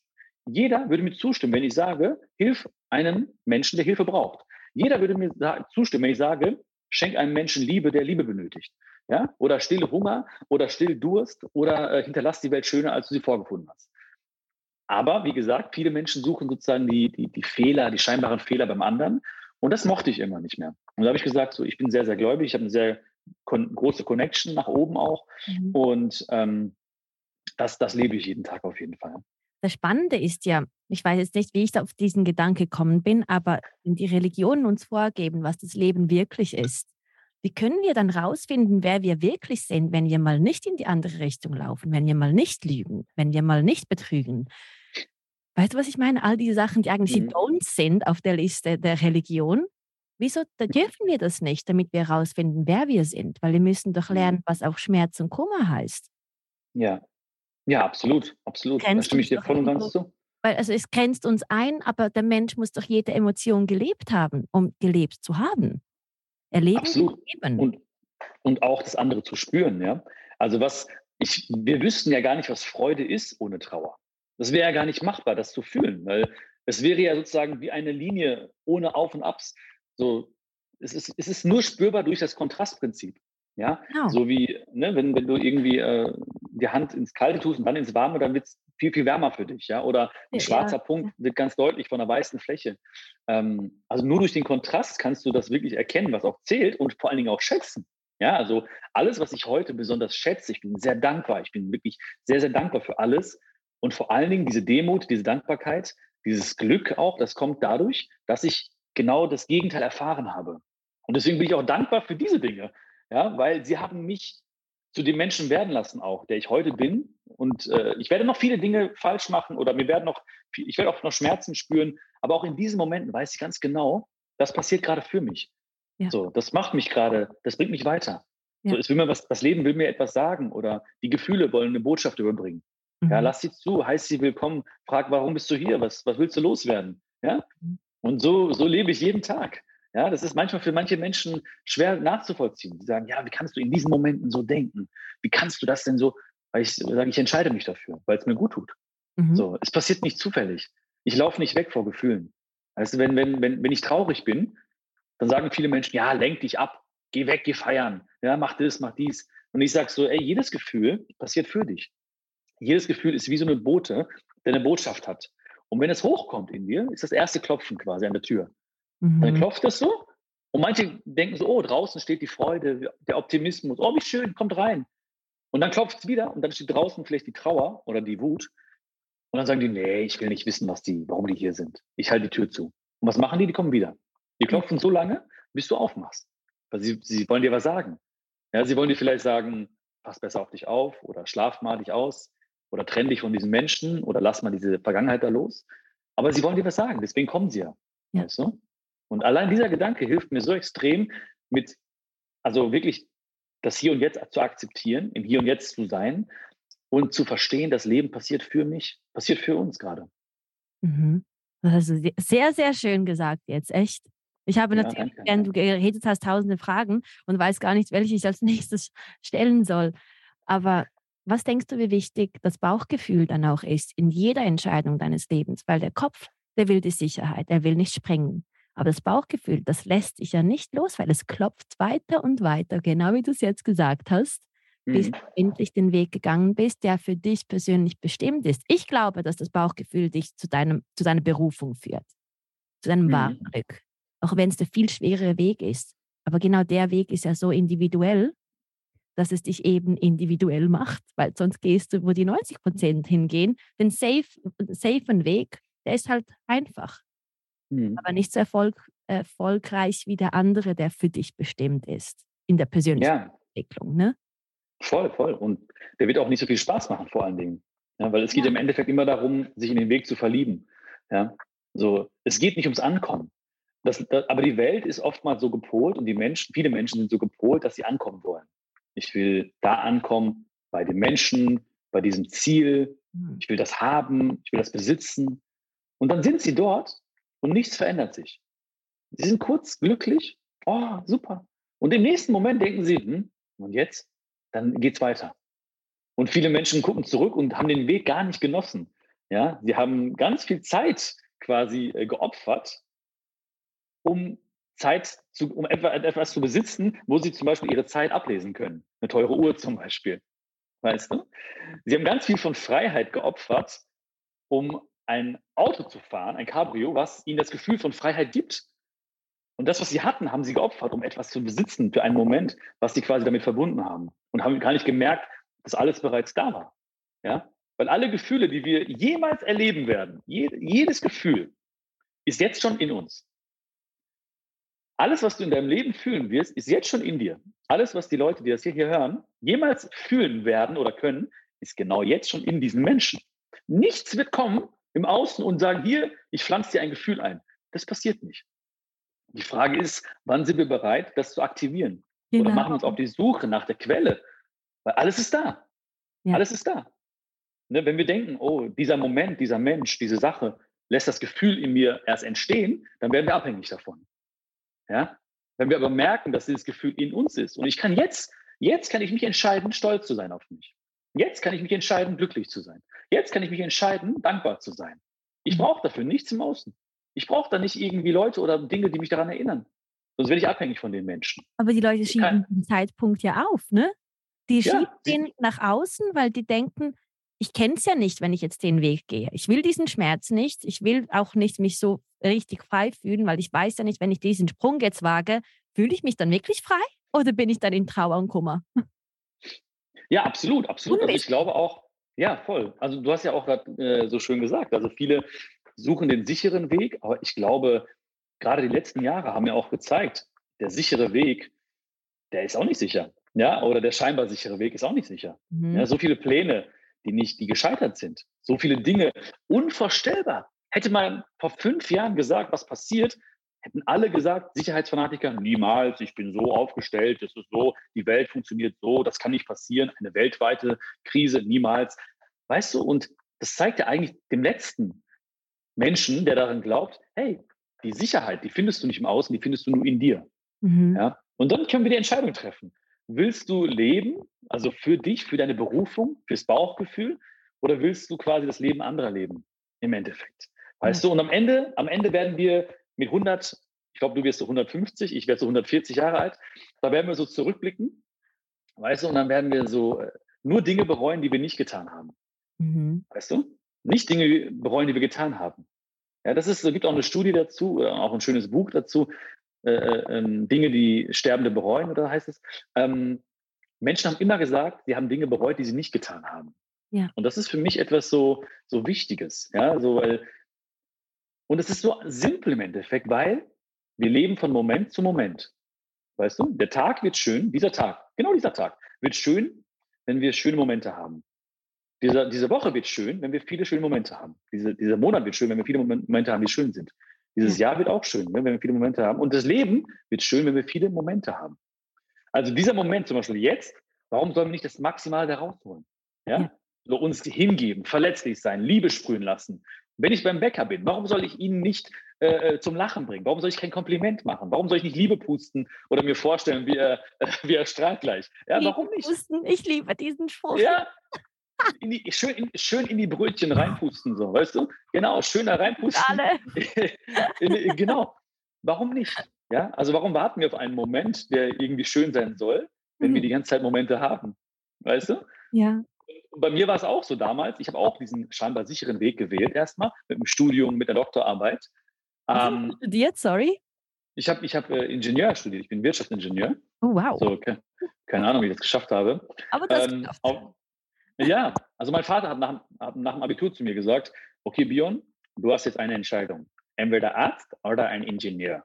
Jeder würde mir zustimmen, wenn ich sage, hilf einem Menschen, der Hilfe braucht. Jeder würde mir zustimmen, wenn ich sage, schenk einem Menschen Liebe, der Liebe benötigt. Ja? Oder stille Hunger oder still Durst oder äh, hinterlass die Welt schöner, als du sie vorgefunden hast. Aber wie gesagt, viele Menschen suchen sozusagen die, die, die Fehler, die scheinbaren Fehler beim anderen. Und das mochte ich immer nicht mehr. Und da habe ich gesagt, so, ich bin sehr, sehr gläubig, ich habe eine sehr kon große Connection nach oben auch. Mhm. Und ähm, das, das lebe ich jeden Tag auf jeden Fall. Das Spannende ist ja, ich weiß jetzt nicht, wie ich da auf diesen Gedanke gekommen bin, aber wenn die Religionen uns vorgeben, was das Leben wirklich ist, wie können wir dann rausfinden, wer wir wirklich sind, wenn wir mal nicht in die andere Richtung laufen, wenn wir mal nicht lügen, wenn wir mal nicht betrügen? Weißt du, was ich meine? All diese Sachen, die eigentlich mhm. die Don'ts sind auf der Liste der Religion, Wieso da dürfen wir das nicht, damit wir herausfinden, wer wir sind? Weil wir müssen doch mhm. lernen, was auch Schmerz und Kummer heißt. Ja, ja, absolut, absolut. Da stimme ich dir voll und ganz zu. Weil also es grenzt uns ein, aber der Mensch muss doch jede Emotion gelebt haben, um gelebt zu haben. Erleben, absolut. leben. Und, und auch das andere zu spüren, ja. Also was, ich, wir wüssten ja gar nicht, was Freude ist ohne Trauer. Das wäre ja gar nicht machbar, das zu fühlen, weil es wäre ja sozusagen wie eine Linie ohne Auf und Abs. So, es ist, es ist nur spürbar durch das Kontrastprinzip. Ja, genau. so wie, ne, wenn, wenn du irgendwie äh, die Hand ins Kalte tust und dann ins Warme, dann wird es viel, viel wärmer für dich. Ja, oder ein ja, schwarzer ja. Punkt wird ganz deutlich von einer weißen Fläche. Ähm, also nur durch den Kontrast kannst du das wirklich erkennen, was auch zählt und vor allen Dingen auch schätzen. Ja, also alles, was ich heute besonders schätze, ich bin sehr dankbar. Ich bin wirklich sehr, sehr dankbar für alles. Und vor allen Dingen diese Demut, diese Dankbarkeit, dieses Glück auch, das kommt dadurch, dass ich genau das Gegenteil erfahren habe. Und deswegen bin ich auch dankbar für diese Dinge, ja, weil sie haben mich zu dem Menschen werden lassen auch, der ich heute bin. Und äh, ich werde noch viele Dinge falsch machen oder mir werden noch, ich werde auch noch Schmerzen spüren, aber auch in diesen Momenten weiß ich ganz genau, das passiert gerade für mich. Ja. So, das macht mich gerade, das bringt mich weiter. Ja. So, es will mir was, das Leben will mir etwas sagen oder die Gefühle wollen eine Botschaft überbringen. Mhm. Ja, lass sie zu, heiß sie willkommen, frag, warum bist du hier? Was, was willst du loswerden? Ja? Mhm. Und so, so lebe ich jeden Tag. Ja, das ist manchmal für manche Menschen schwer nachzuvollziehen. Die sagen, ja, wie kannst du in diesen Momenten so denken? Wie kannst du das denn so? Weil ich sage, ich entscheide mich dafür, weil es mir gut tut. Mhm. So, es passiert nicht zufällig. Ich laufe nicht weg vor Gefühlen. Also wenn, wenn, wenn, wenn ich traurig bin, dann sagen viele Menschen, ja, lenk dich ab, geh weg, geh feiern, ja, mach das, mach dies. Und ich sage so, ey, jedes Gefühl passiert für dich. Jedes Gefühl ist wie so eine Bote, der eine Botschaft hat. Und wenn es hochkommt in dir, ist das erste Klopfen quasi an der Tür. Mhm. Dann klopft das so. Und manche denken so, oh, draußen steht die Freude, der Optimismus. Oh, wie schön, kommt rein. Und dann klopft es wieder und dann steht draußen vielleicht die Trauer oder die Wut. Und dann sagen die, nee, ich will nicht wissen, was die, warum die hier sind. Ich halte die Tür zu. Und was machen die? Die kommen wieder. Die klopfen so lange, bis du aufmachst. Weil sie, sie wollen dir was sagen. Ja, sie wollen dir vielleicht sagen, pass besser auf dich auf oder schlaf mal dich aus oder trenn dich von diesen Menschen oder lass mal diese Vergangenheit da los. Aber sie wollen dir was sagen, deswegen kommen sie ja. ja. Weißt du? Und allein dieser Gedanke hilft mir so extrem, mit, also wirklich das Hier und Jetzt zu akzeptieren, im Hier und Jetzt zu sein und zu verstehen, das Leben passiert für mich, passiert für uns gerade. Mhm. Das hast du sehr, sehr schön gesagt jetzt, echt. Ich habe natürlich, ja, während du geredet hast, tausende Fragen und weiß gar nicht, welche ich als nächstes stellen soll. Aber was denkst du, wie wichtig das Bauchgefühl dann auch ist in jeder Entscheidung deines Lebens? Weil der Kopf, der will die Sicherheit, er will nicht springen. Aber das Bauchgefühl, das lässt sich ja nicht los, weil es klopft weiter und weiter, genau wie du es jetzt gesagt hast, mhm. bis du endlich den Weg gegangen bist, der für dich persönlich bestimmt ist. Ich glaube, dass das Bauchgefühl dich zu, deinem, zu deiner Berufung führt, zu deinem mhm. wahren Glück auch wenn es der viel schwerere Weg ist. Aber genau der Weg ist ja so individuell, dass es dich eben individuell macht, weil sonst gehst du, wo die 90 Prozent hingehen. Den safe, safen Weg, der ist halt einfach, mhm. aber nicht so erfolg, erfolgreich wie der andere, der für dich bestimmt ist in der persönlichen ja. Entwicklung. Ne? Voll, voll. Und der wird auch nicht so viel Spaß machen, vor allen Dingen. Ja, weil es geht ja. im Endeffekt immer darum, sich in den Weg zu verlieben. Ja? So, es geht nicht ums Ankommen. Das, das, aber die Welt ist oftmals so gepolt und die Menschen, viele Menschen sind so gepolt, dass sie ankommen wollen. Ich will da ankommen, bei den Menschen, bei diesem Ziel. Hm. Ich will das haben, ich will das besitzen. Und dann sind sie dort und nichts verändert sich. Sie sind kurz glücklich. Oh, super. Und im nächsten Moment denken sie, hm, und jetzt? Dann geht's weiter. Und viele Menschen gucken zurück und haben den Weg gar nicht genossen. Ja, sie haben ganz viel Zeit quasi äh, geopfert, um Zeit zu, um etwas zu besitzen, wo sie zum Beispiel ihre Zeit ablesen können. Eine teure Uhr zum Beispiel. Weißt du? Sie haben ganz viel von Freiheit geopfert, um ein Auto zu fahren, ein Cabrio, was ihnen das Gefühl von Freiheit gibt. Und das, was sie hatten, haben sie geopfert, um etwas zu besitzen für einen Moment, was sie quasi damit verbunden haben. Und haben gar nicht gemerkt, dass alles bereits da war. Ja? Weil alle Gefühle, die wir jemals erleben werden, jedes Gefühl ist jetzt schon in uns. Alles, was du in deinem Leben fühlen wirst, ist jetzt schon in dir. Alles, was die Leute, die das hier, hier hören, jemals fühlen werden oder können, ist genau jetzt schon in diesen Menschen. Nichts wird kommen im Außen und sagen, hier, ich pflanze dir ein Gefühl ein. Das passiert nicht. Die Frage ist, wann sind wir bereit, das zu aktivieren? Genau. Oder machen wir uns auf die Suche nach der Quelle? Weil alles ist da. Ja. Alles ist da. Ne, wenn wir denken, oh, dieser Moment, dieser Mensch, diese Sache lässt das Gefühl in mir erst entstehen, dann werden wir abhängig davon. Ja? Wenn wir aber merken, dass dieses Gefühl in uns ist und ich kann jetzt, jetzt kann ich mich entscheiden, stolz zu sein auf mich. Jetzt kann ich mich entscheiden, glücklich zu sein. Jetzt kann ich mich entscheiden, dankbar zu sein. Ich brauche dafür nichts im Außen. Ich brauche da nicht irgendwie Leute oder Dinge, die mich daran erinnern. Sonst werde ich abhängig von den Menschen. Aber die Leute schieben den Zeitpunkt ja auf, ne? Die ja, schieben den nach außen, weil die denken, ich kenne es ja nicht, wenn ich jetzt den Weg gehe. Ich will diesen Schmerz nicht. Ich will auch nicht mich so richtig frei fühlen, weil ich weiß ja nicht, wenn ich diesen Sprung jetzt wage, fühle ich mich dann wirklich frei oder bin ich dann in Trauer und Kummer? Ja, absolut, absolut. Also ich glaube auch, ja, voll. Also du hast ja auch gerade äh, so schön gesagt, also viele suchen den sicheren Weg, aber ich glaube, gerade die letzten Jahre haben ja auch gezeigt, der sichere Weg, der ist auch nicht sicher. Ja, oder der scheinbar sichere Weg ist auch nicht sicher. Mhm. Ja, so viele Pläne, die nicht, die gescheitert sind. So viele Dinge, unvorstellbar. Hätte man vor fünf Jahren gesagt, was passiert, hätten alle gesagt, Sicherheitsfanatiker, niemals, ich bin so aufgestellt, das ist so, die Welt funktioniert so, das kann nicht passieren, eine weltweite Krise, niemals. Weißt du, und das zeigt ja eigentlich dem letzten Menschen, der daran glaubt, hey, die Sicherheit, die findest du nicht im Außen, die findest du nur in dir. Mhm. Ja? Und dann können wir die Entscheidung treffen. Willst du leben, also für dich, für deine Berufung, fürs Bauchgefühl, oder willst du quasi das Leben anderer leben im Endeffekt? Weißt ja. du, und am Ende, am Ende werden wir mit 100, ich glaube, du wirst so 150, ich werde so 140 Jahre alt, da werden wir so zurückblicken, weißt du, und dann werden wir so äh, nur Dinge bereuen, die wir nicht getan haben. Mhm. Weißt du? Nicht Dinge bereuen, die wir getan haben. Ja, das ist, es gibt auch eine Studie dazu, auch ein schönes Buch dazu, äh, äh, Dinge, die Sterbende bereuen, oder heißt es. Ähm, Menschen haben immer gesagt, sie haben Dinge bereut, die sie nicht getan haben. Ja. Und das ist für mich etwas so, so Wichtiges. Ja, so, weil, und es ist so simpel im Endeffekt, weil wir leben von Moment zu Moment. Weißt du, der Tag wird schön, dieser Tag, genau dieser Tag, wird schön, wenn wir schöne Momente haben. Diese, diese Woche wird schön, wenn wir viele schöne Momente haben. Diese, dieser Monat wird schön, wenn wir viele Momente haben, die schön sind. Dieses Jahr wird auch schön, ne, wenn wir viele Momente haben. Und das Leben wird schön, wenn wir viele Momente haben. Also dieser Moment zum Beispiel jetzt, warum sollen wir nicht das Maximale da rausholen? Ja? So uns hingeben, verletzlich sein, Liebe sprühen lassen. Wenn ich beim Bäcker bin, warum soll ich ihn nicht äh, äh, zum Lachen bringen? Warum soll ich kein Kompliment machen? Warum soll ich nicht Liebe pusten oder mir vorstellen, wie er, äh, wie er strahlt gleich? Ja, Liebe warum nicht? Pusten, ich liebe diesen Spruch. Ja, in die, schön, in, schön in die Brötchen reinpusten, so, weißt du? Genau, schön da reinpusten. Alle. genau. Warum nicht? Ja, also warum warten wir auf einen Moment, der irgendwie schön sein soll, wenn mhm. wir die ganze Zeit Momente haben? Weißt du? Ja. Und bei mir war es auch so damals. Ich habe auch diesen scheinbar sicheren Weg gewählt, erstmal mit dem Studium, mit der Doktorarbeit. Was ähm, hast studiert, sorry? Ich habe ich hab, äh, Ingenieur studiert. Ich bin Wirtschaftsingenieur. Oh, wow. So, okay. Keine Ahnung, wie ich das geschafft habe. Aber das ähm, auf, ja, also mein Vater hat nach, hat nach dem Abitur zu mir gesagt, okay, Bion, du hast jetzt eine Entscheidung. Entweder Arzt oder ein Ingenieur.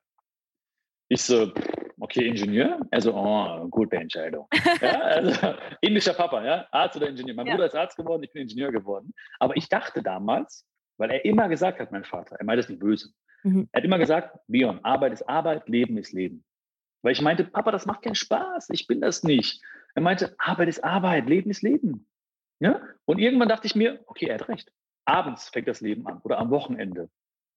Ich so, okay, Ingenieur? Also, oh, gute Entscheidung. ja, also, indischer Papa, ja, Arzt oder Ingenieur. Mein ja. Bruder ist Arzt geworden, ich bin Ingenieur geworden. Aber ich dachte damals, weil er immer gesagt hat, mein Vater, er meint das nicht böse. Mhm. Er hat immer gesagt, Bion, Arbeit ist Arbeit, Leben ist Leben. Weil ich meinte, Papa, das macht keinen Spaß, ich bin das nicht. Er meinte, Arbeit ist Arbeit, Leben ist Leben. Ja? Und irgendwann dachte ich mir, okay, er hat recht. Abends fängt das Leben an oder am Wochenende.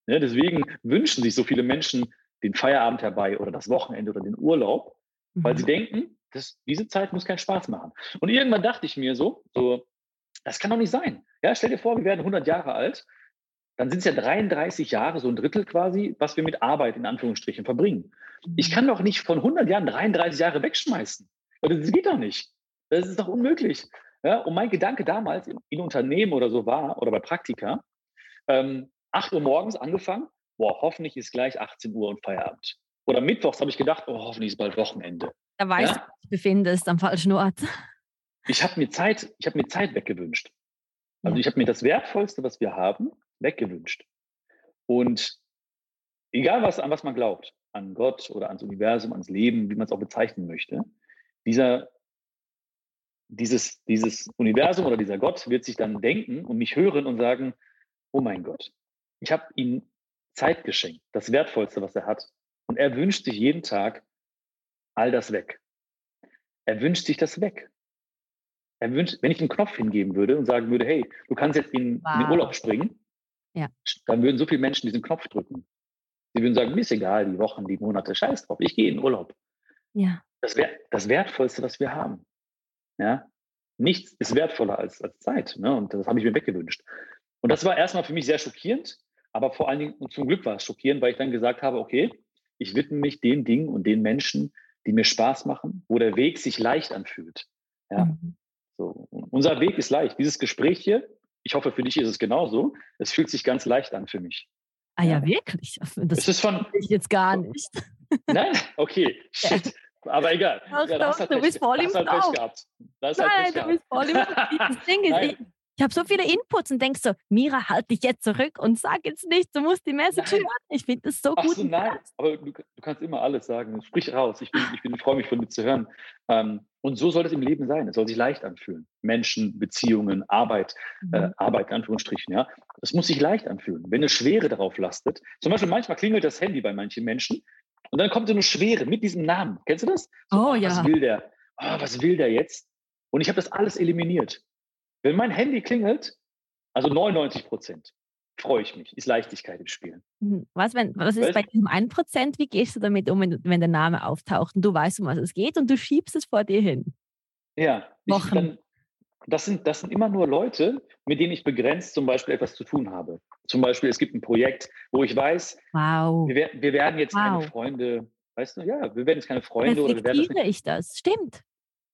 Ja, deswegen wünschen sich so viele Menschen den Feierabend herbei oder das Wochenende oder den Urlaub, mhm. weil sie denken, das, diese Zeit muss keinen Spaß machen. Und irgendwann dachte ich mir so, so, das kann doch nicht sein. Ja, stell dir vor, wir werden 100 Jahre alt, dann sind es ja 33 Jahre, so ein Drittel quasi, was wir mit Arbeit in Anführungsstrichen verbringen. Ich mhm. kann doch nicht von 100 Jahren 33 Jahre wegschmeißen. Das geht doch nicht. Das ist doch unmöglich. Ja, und mein Gedanke damals in, Unternehmen oder so war, oder bei Praktika, ähm, 8 Uhr morgens angefangen, boah, hoffentlich ist gleich 18 Uhr und Feierabend. Oder mittwochs habe ich gedacht, oh, hoffentlich ist bald Wochenende. Da weißt ja? du, du befindest am falschen Ort. Ich habe mir Zeit, ich habe mir Zeit weggewünscht. Also ja. ich habe mir das Wertvollste, was wir haben, weggewünscht. Und egal was, an was man glaubt, an Gott oder ans Universum, ans Leben, wie man es auch bezeichnen möchte, dieser dieses, dieses Universum oder dieser Gott wird sich dann denken und mich hören und sagen, oh mein Gott, ich habe ihm Zeit geschenkt, das Wertvollste, was er hat. Und er wünscht sich jeden Tag all das weg. Er wünscht sich das weg. Er wünscht, wenn ich einen Knopf hingeben würde und sagen würde, hey, du kannst jetzt in, wow. in den Urlaub springen, ja. dann würden so viele Menschen diesen Knopf drücken. Sie würden sagen, mir ist egal, die Wochen, die Monate, scheiß drauf, ich gehe in den Urlaub. Ja. Das wäre das Wertvollste, was wir haben. Ja? Nichts ist wertvoller als, als Zeit. Ne? Und das habe ich mir weggewünscht. Und das war erstmal für mich sehr schockierend, aber vor allen Dingen, und zum Glück war es schockierend, weil ich dann gesagt habe, okay, ich widme mich den Dingen und den Menschen, die mir Spaß machen, wo der Weg sich leicht anfühlt. Ja? Mhm. So, unser Weg ist leicht. Dieses Gespräch hier, ich hoffe, für dich ist es genauso. Es fühlt sich ganz leicht an für mich. Ah ja, ja wirklich? Das es ist von, ich jetzt gar nicht. Nein? Okay, shit. Aber egal. Ach, ja, doch, du bist voll im gehabt. Nein, du bist voll im Das Ding ist, ich habe so viele Inputs und denkst so, Mira, halt dich jetzt zurück und sag jetzt nichts, du musst die Message nein. hören. Ich finde das so Ach gut. So, nein, aber du, du, kannst immer alles sagen. Sprich raus. Ich, bin, ich, bin, ich freue mich von dir zu hören. Ähm, und so soll es im Leben sein. Es soll sich leicht anfühlen. Menschen, Beziehungen, Arbeit, äh, mhm. äh, Arbeit in Anführungsstrichen. Ja, es muss sich leicht anfühlen. Wenn eine Schwere darauf lastet, zum Beispiel manchmal klingelt das Handy bei manchen Menschen und dann kommt so eine Schwere mit diesem Namen. Kennst du das? So, oh, oh ja. Was will der? Oh, was will der jetzt? Und ich habe das alles eliminiert. Wenn mein Handy klingelt, also 99 Prozent, freue ich mich, ist Leichtigkeit im Spielen. Mhm. Was, wenn, was ist weißt? bei diesem 1 Prozent, wie gehst du damit um, wenn, wenn, der Name auftaucht und du weißt, um was es geht und du schiebst es vor dir hin? Ja, ich, dann, das, sind, das sind immer nur Leute, mit denen ich begrenzt zum Beispiel etwas zu tun habe. Zum Beispiel, es gibt ein Projekt, wo ich weiß, wow. wir, wir werden jetzt wow. keine Freunde, weißt du, ja, wir werden jetzt keine Freunde oder wir werden das ich das, stimmt.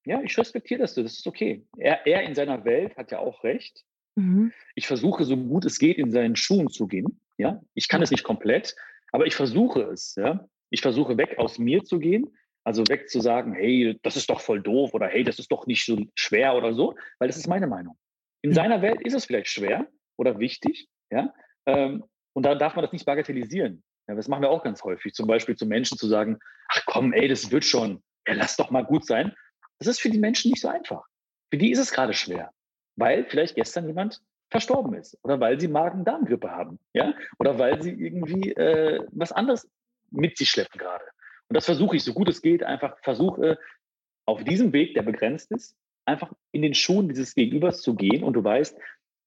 Ja, ich respektiere das, das ist okay. Er, er in seiner Welt hat ja auch recht. Mhm. Ich versuche, so gut es geht, in seinen Schuhen zu gehen. Ja, ich kann es nicht komplett, aber ich versuche es. Ja, ich versuche weg aus mir zu gehen, also weg zu sagen, hey, das ist doch voll doof oder hey, das ist doch nicht so schwer oder so, weil das ist meine Meinung. In seiner Welt ist es vielleicht schwer oder wichtig, ja, ähm, und da darf man das nicht bagatellisieren. Ja, das machen wir auch ganz häufig. Zum Beispiel zu Menschen zu sagen, ach komm, ey, das wird schon, ja, lass doch mal gut sein. Das ist für die Menschen nicht so einfach. Für die ist es gerade schwer, weil vielleicht gestern jemand verstorben ist oder weil sie Magen-Darm-Grippe haben, ja, oder weil sie irgendwie äh, was anderes mit sich schleppen gerade. Und das versuche ich, so gut es geht, einfach versuche auf diesem Weg, der begrenzt ist, einfach in den Schuhen dieses Gegenübers zu gehen und du weißt,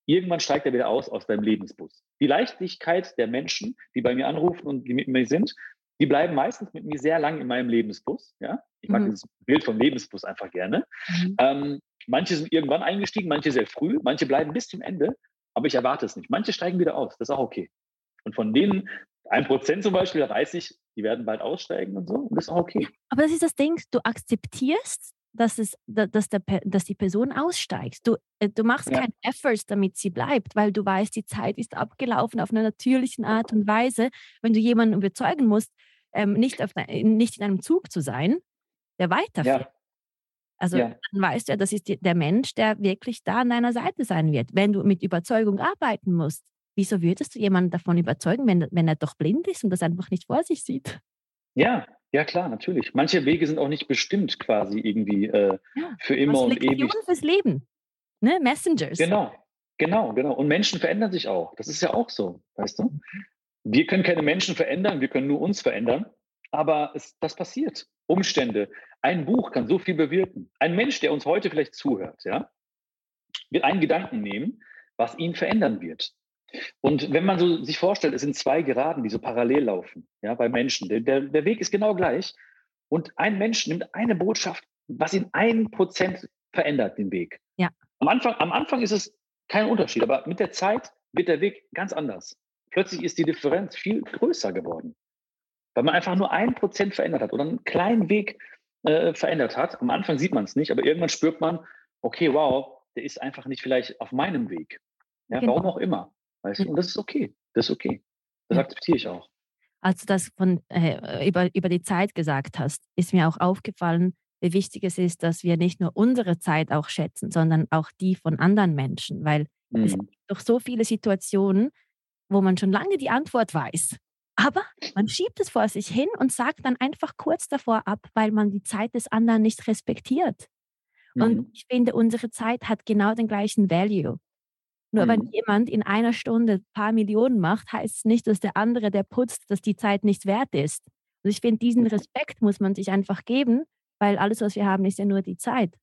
irgendwann steigt er wieder aus aus deinem Lebensbus. Die Leichtigkeit der Menschen, die bei mir anrufen und die mit mir sind, die bleiben meistens mit mir sehr lang in meinem Lebensbus. Ja? Ich mag mhm. dieses Bild vom Lebensbus einfach gerne. Mhm. Ähm, manche sind irgendwann eingestiegen, manche sehr früh, manche bleiben bis zum Ende, aber ich erwarte es nicht. Manche steigen wieder aus, das ist auch okay. Und von denen, ein Prozent zum Beispiel, da weiß ich, die werden bald aussteigen und so, und das ist auch okay. Aber das ist das Ding, du akzeptierst, dass, es, dass, der, dass die Person aussteigt. Du, äh, du machst ja. keinen Effort, damit sie bleibt, weil du weißt, die Zeit ist abgelaufen auf einer natürlichen Art und Weise. Wenn du jemanden überzeugen musst, ähm, nicht, auf, nicht in einem Zug zu sein, der weiterfährt. Ja. Also ja. dann weißt du ja, das ist die, der Mensch, der wirklich da an deiner Seite sein wird. Wenn du mit Überzeugung arbeiten musst, wieso würdest du jemanden davon überzeugen, wenn, wenn er doch blind ist und das einfach nicht vor sich sieht? Ja, ja klar, natürlich. Manche Wege sind auch nicht bestimmt quasi irgendwie äh, ja, für immer und ewig. fürs Leben. Ne? Messengers. Genau, genau, genau. Und Menschen verändern sich auch. Das ist ja auch so, weißt du? Wir können keine Menschen verändern, wir können nur uns verändern. Aber es, das passiert. Umstände. Ein Buch kann so viel bewirken. Ein Mensch, der uns heute vielleicht zuhört, ja, wird einen Gedanken nehmen, was ihn verändern wird. Und wenn man so sich vorstellt, es sind zwei Geraden, die so parallel laufen, ja, bei Menschen. Der, der, der Weg ist genau gleich. Und ein Mensch nimmt eine Botschaft, was ihn ein Prozent verändert, den Weg. Ja. Am Anfang, am Anfang ist es kein Unterschied, aber mit der Zeit wird der Weg ganz anders. Plötzlich ist die Differenz viel größer geworden. Weil man einfach nur ein Prozent verändert hat oder einen kleinen Weg äh, verändert hat. Am Anfang sieht man es nicht, aber irgendwann spürt man, okay, wow, der ist einfach nicht vielleicht auf meinem Weg. Ja, genau. Warum auch immer. Weißt du? Und das ist okay. Das ist okay. Das akzeptiere ich auch. Als du das von, äh, über, über die Zeit gesagt hast, ist mir auch aufgefallen, wie wichtig es ist, dass wir nicht nur unsere Zeit auch schätzen, sondern auch die von anderen Menschen. Weil mhm. es gibt doch so viele Situationen, wo man schon lange die Antwort weiß. Aber man schiebt es vor sich hin und sagt dann einfach kurz davor ab, weil man die Zeit des anderen nicht respektiert. Mhm. Und ich finde, unsere Zeit hat genau den gleichen Value. Nur mhm. wenn jemand in einer Stunde ein paar Millionen macht, heißt es nicht, dass der andere, der putzt, dass die Zeit nicht wert ist. Und ich finde, diesen Respekt muss man sich einfach geben, weil alles, was wir haben, ist ja nur die Zeit.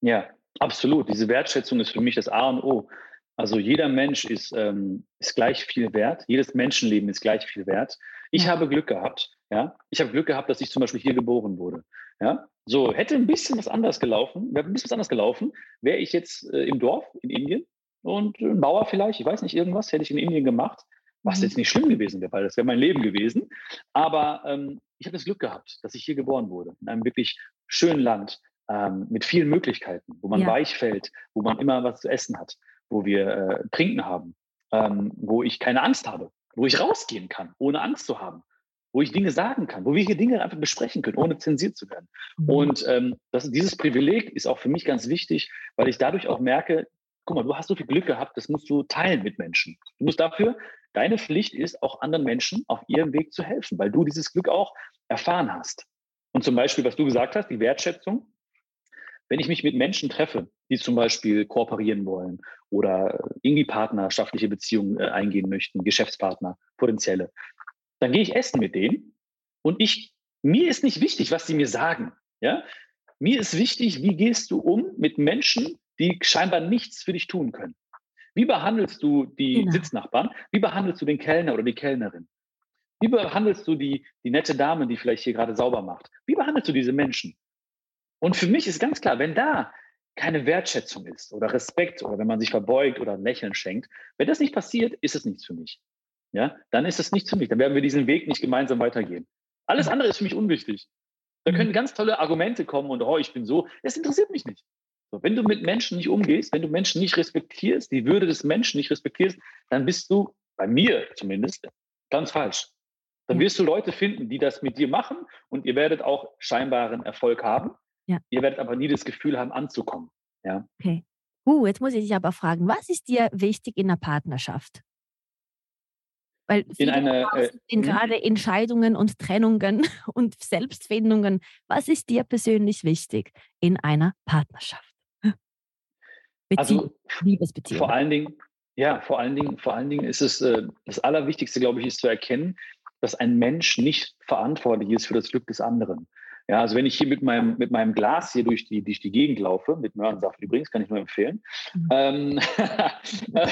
Ja, absolut. Diese Wertschätzung ist für mich das A und O. Also jeder Mensch ist, ähm, ist gleich viel wert. Jedes Menschenleben ist gleich viel wert. Ich habe Glück gehabt. Ja, ich habe Glück gehabt, dass ich zum Beispiel hier geboren wurde. Ja, so hätte ein bisschen was anders gelaufen, wäre ein bisschen was anders gelaufen, wäre ich jetzt äh, im Dorf in Indien und ein Bauer vielleicht, ich weiß nicht, irgendwas hätte ich in Indien gemacht, was mhm. jetzt nicht schlimm gewesen wäre, weil das wäre mein Leben gewesen. Aber ähm, ich habe das Glück gehabt, dass ich hier geboren wurde, in einem wirklich schönen Land ähm, mit vielen Möglichkeiten, wo man ja. weich fällt, wo man immer was zu essen hat, wo wir äh, Trinken haben, ähm, wo ich keine Angst habe, wo ich rausgehen kann, ohne Angst zu haben, wo ich Dinge sagen kann, wo wir hier Dinge einfach besprechen können, ohne zensiert zu werden. Mhm. Und ähm, das, dieses Privileg ist auch für mich ganz wichtig, weil ich dadurch auch merke, guck mal, du hast so viel Glück gehabt, das musst du teilen mit Menschen. Du musst dafür, deine Pflicht ist, auch anderen Menschen auf ihrem Weg zu helfen, weil du dieses Glück auch erfahren hast. Und zum Beispiel, was du gesagt hast, die Wertschätzung. Wenn ich mich mit Menschen treffe, die zum Beispiel kooperieren wollen oder irgendwie partnerschaftliche Beziehungen äh, eingehen möchten, Geschäftspartner, potenzielle, dann gehe ich essen mit denen und ich, mir ist nicht wichtig, was sie mir sagen. Ja? Mir ist wichtig, wie gehst du um mit Menschen, die scheinbar nichts für dich tun können. Wie behandelst du die genau. Sitznachbarn? Wie behandelst du den Kellner oder die Kellnerin? Wie behandelst du die, die nette Dame, die vielleicht hier gerade sauber macht? Wie behandelst du diese Menschen? Und für mich ist ganz klar, wenn da keine Wertschätzung ist oder Respekt oder wenn man sich verbeugt oder ein Lächeln schenkt, wenn das nicht passiert, ist es nichts für mich. Ja, dann ist es nichts für mich. Dann werden wir diesen Weg nicht gemeinsam weitergehen. Alles andere ist für mich unwichtig. Da können ganz tolle Argumente kommen und oh, ich bin so. Das interessiert mich nicht. So, wenn du mit Menschen nicht umgehst, wenn du Menschen nicht respektierst, die Würde des Menschen nicht respektierst, dann bist du, bei mir zumindest, ganz falsch. Dann wirst du Leute finden, die das mit dir machen und ihr werdet auch scheinbaren Erfolg haben. Ja. Ihr werdet aber nie das Gefühl haben, anzukommen. Ja. Okay. Uh, jetzt muss ich dich aber fragen, was ist dir wichtig in der Partnerschaft? Weil in eine, äh, sind hm? gerade Entscheidungen und Trennungen und Selbstfindungen. Was ist dir persönlich wichtig in einer Partnerschaft? Beziehung, also Liebesbeziehung. Vor allen Dingen, ja, vor allen Dingen, vor allen Dingen ist es äh, das Allerwichtigste, glaube ich, ist zu erkennen, dass ein Mensch nicht verantwortlich ist für das Glück des anderen. Ja, also wenn ich hier mit meinem, mit meinem Glas hier durch die, durch die Gegend laufe, mit Möhrensaft übrigens, kann ich nur empfehlen, mhm. ähm,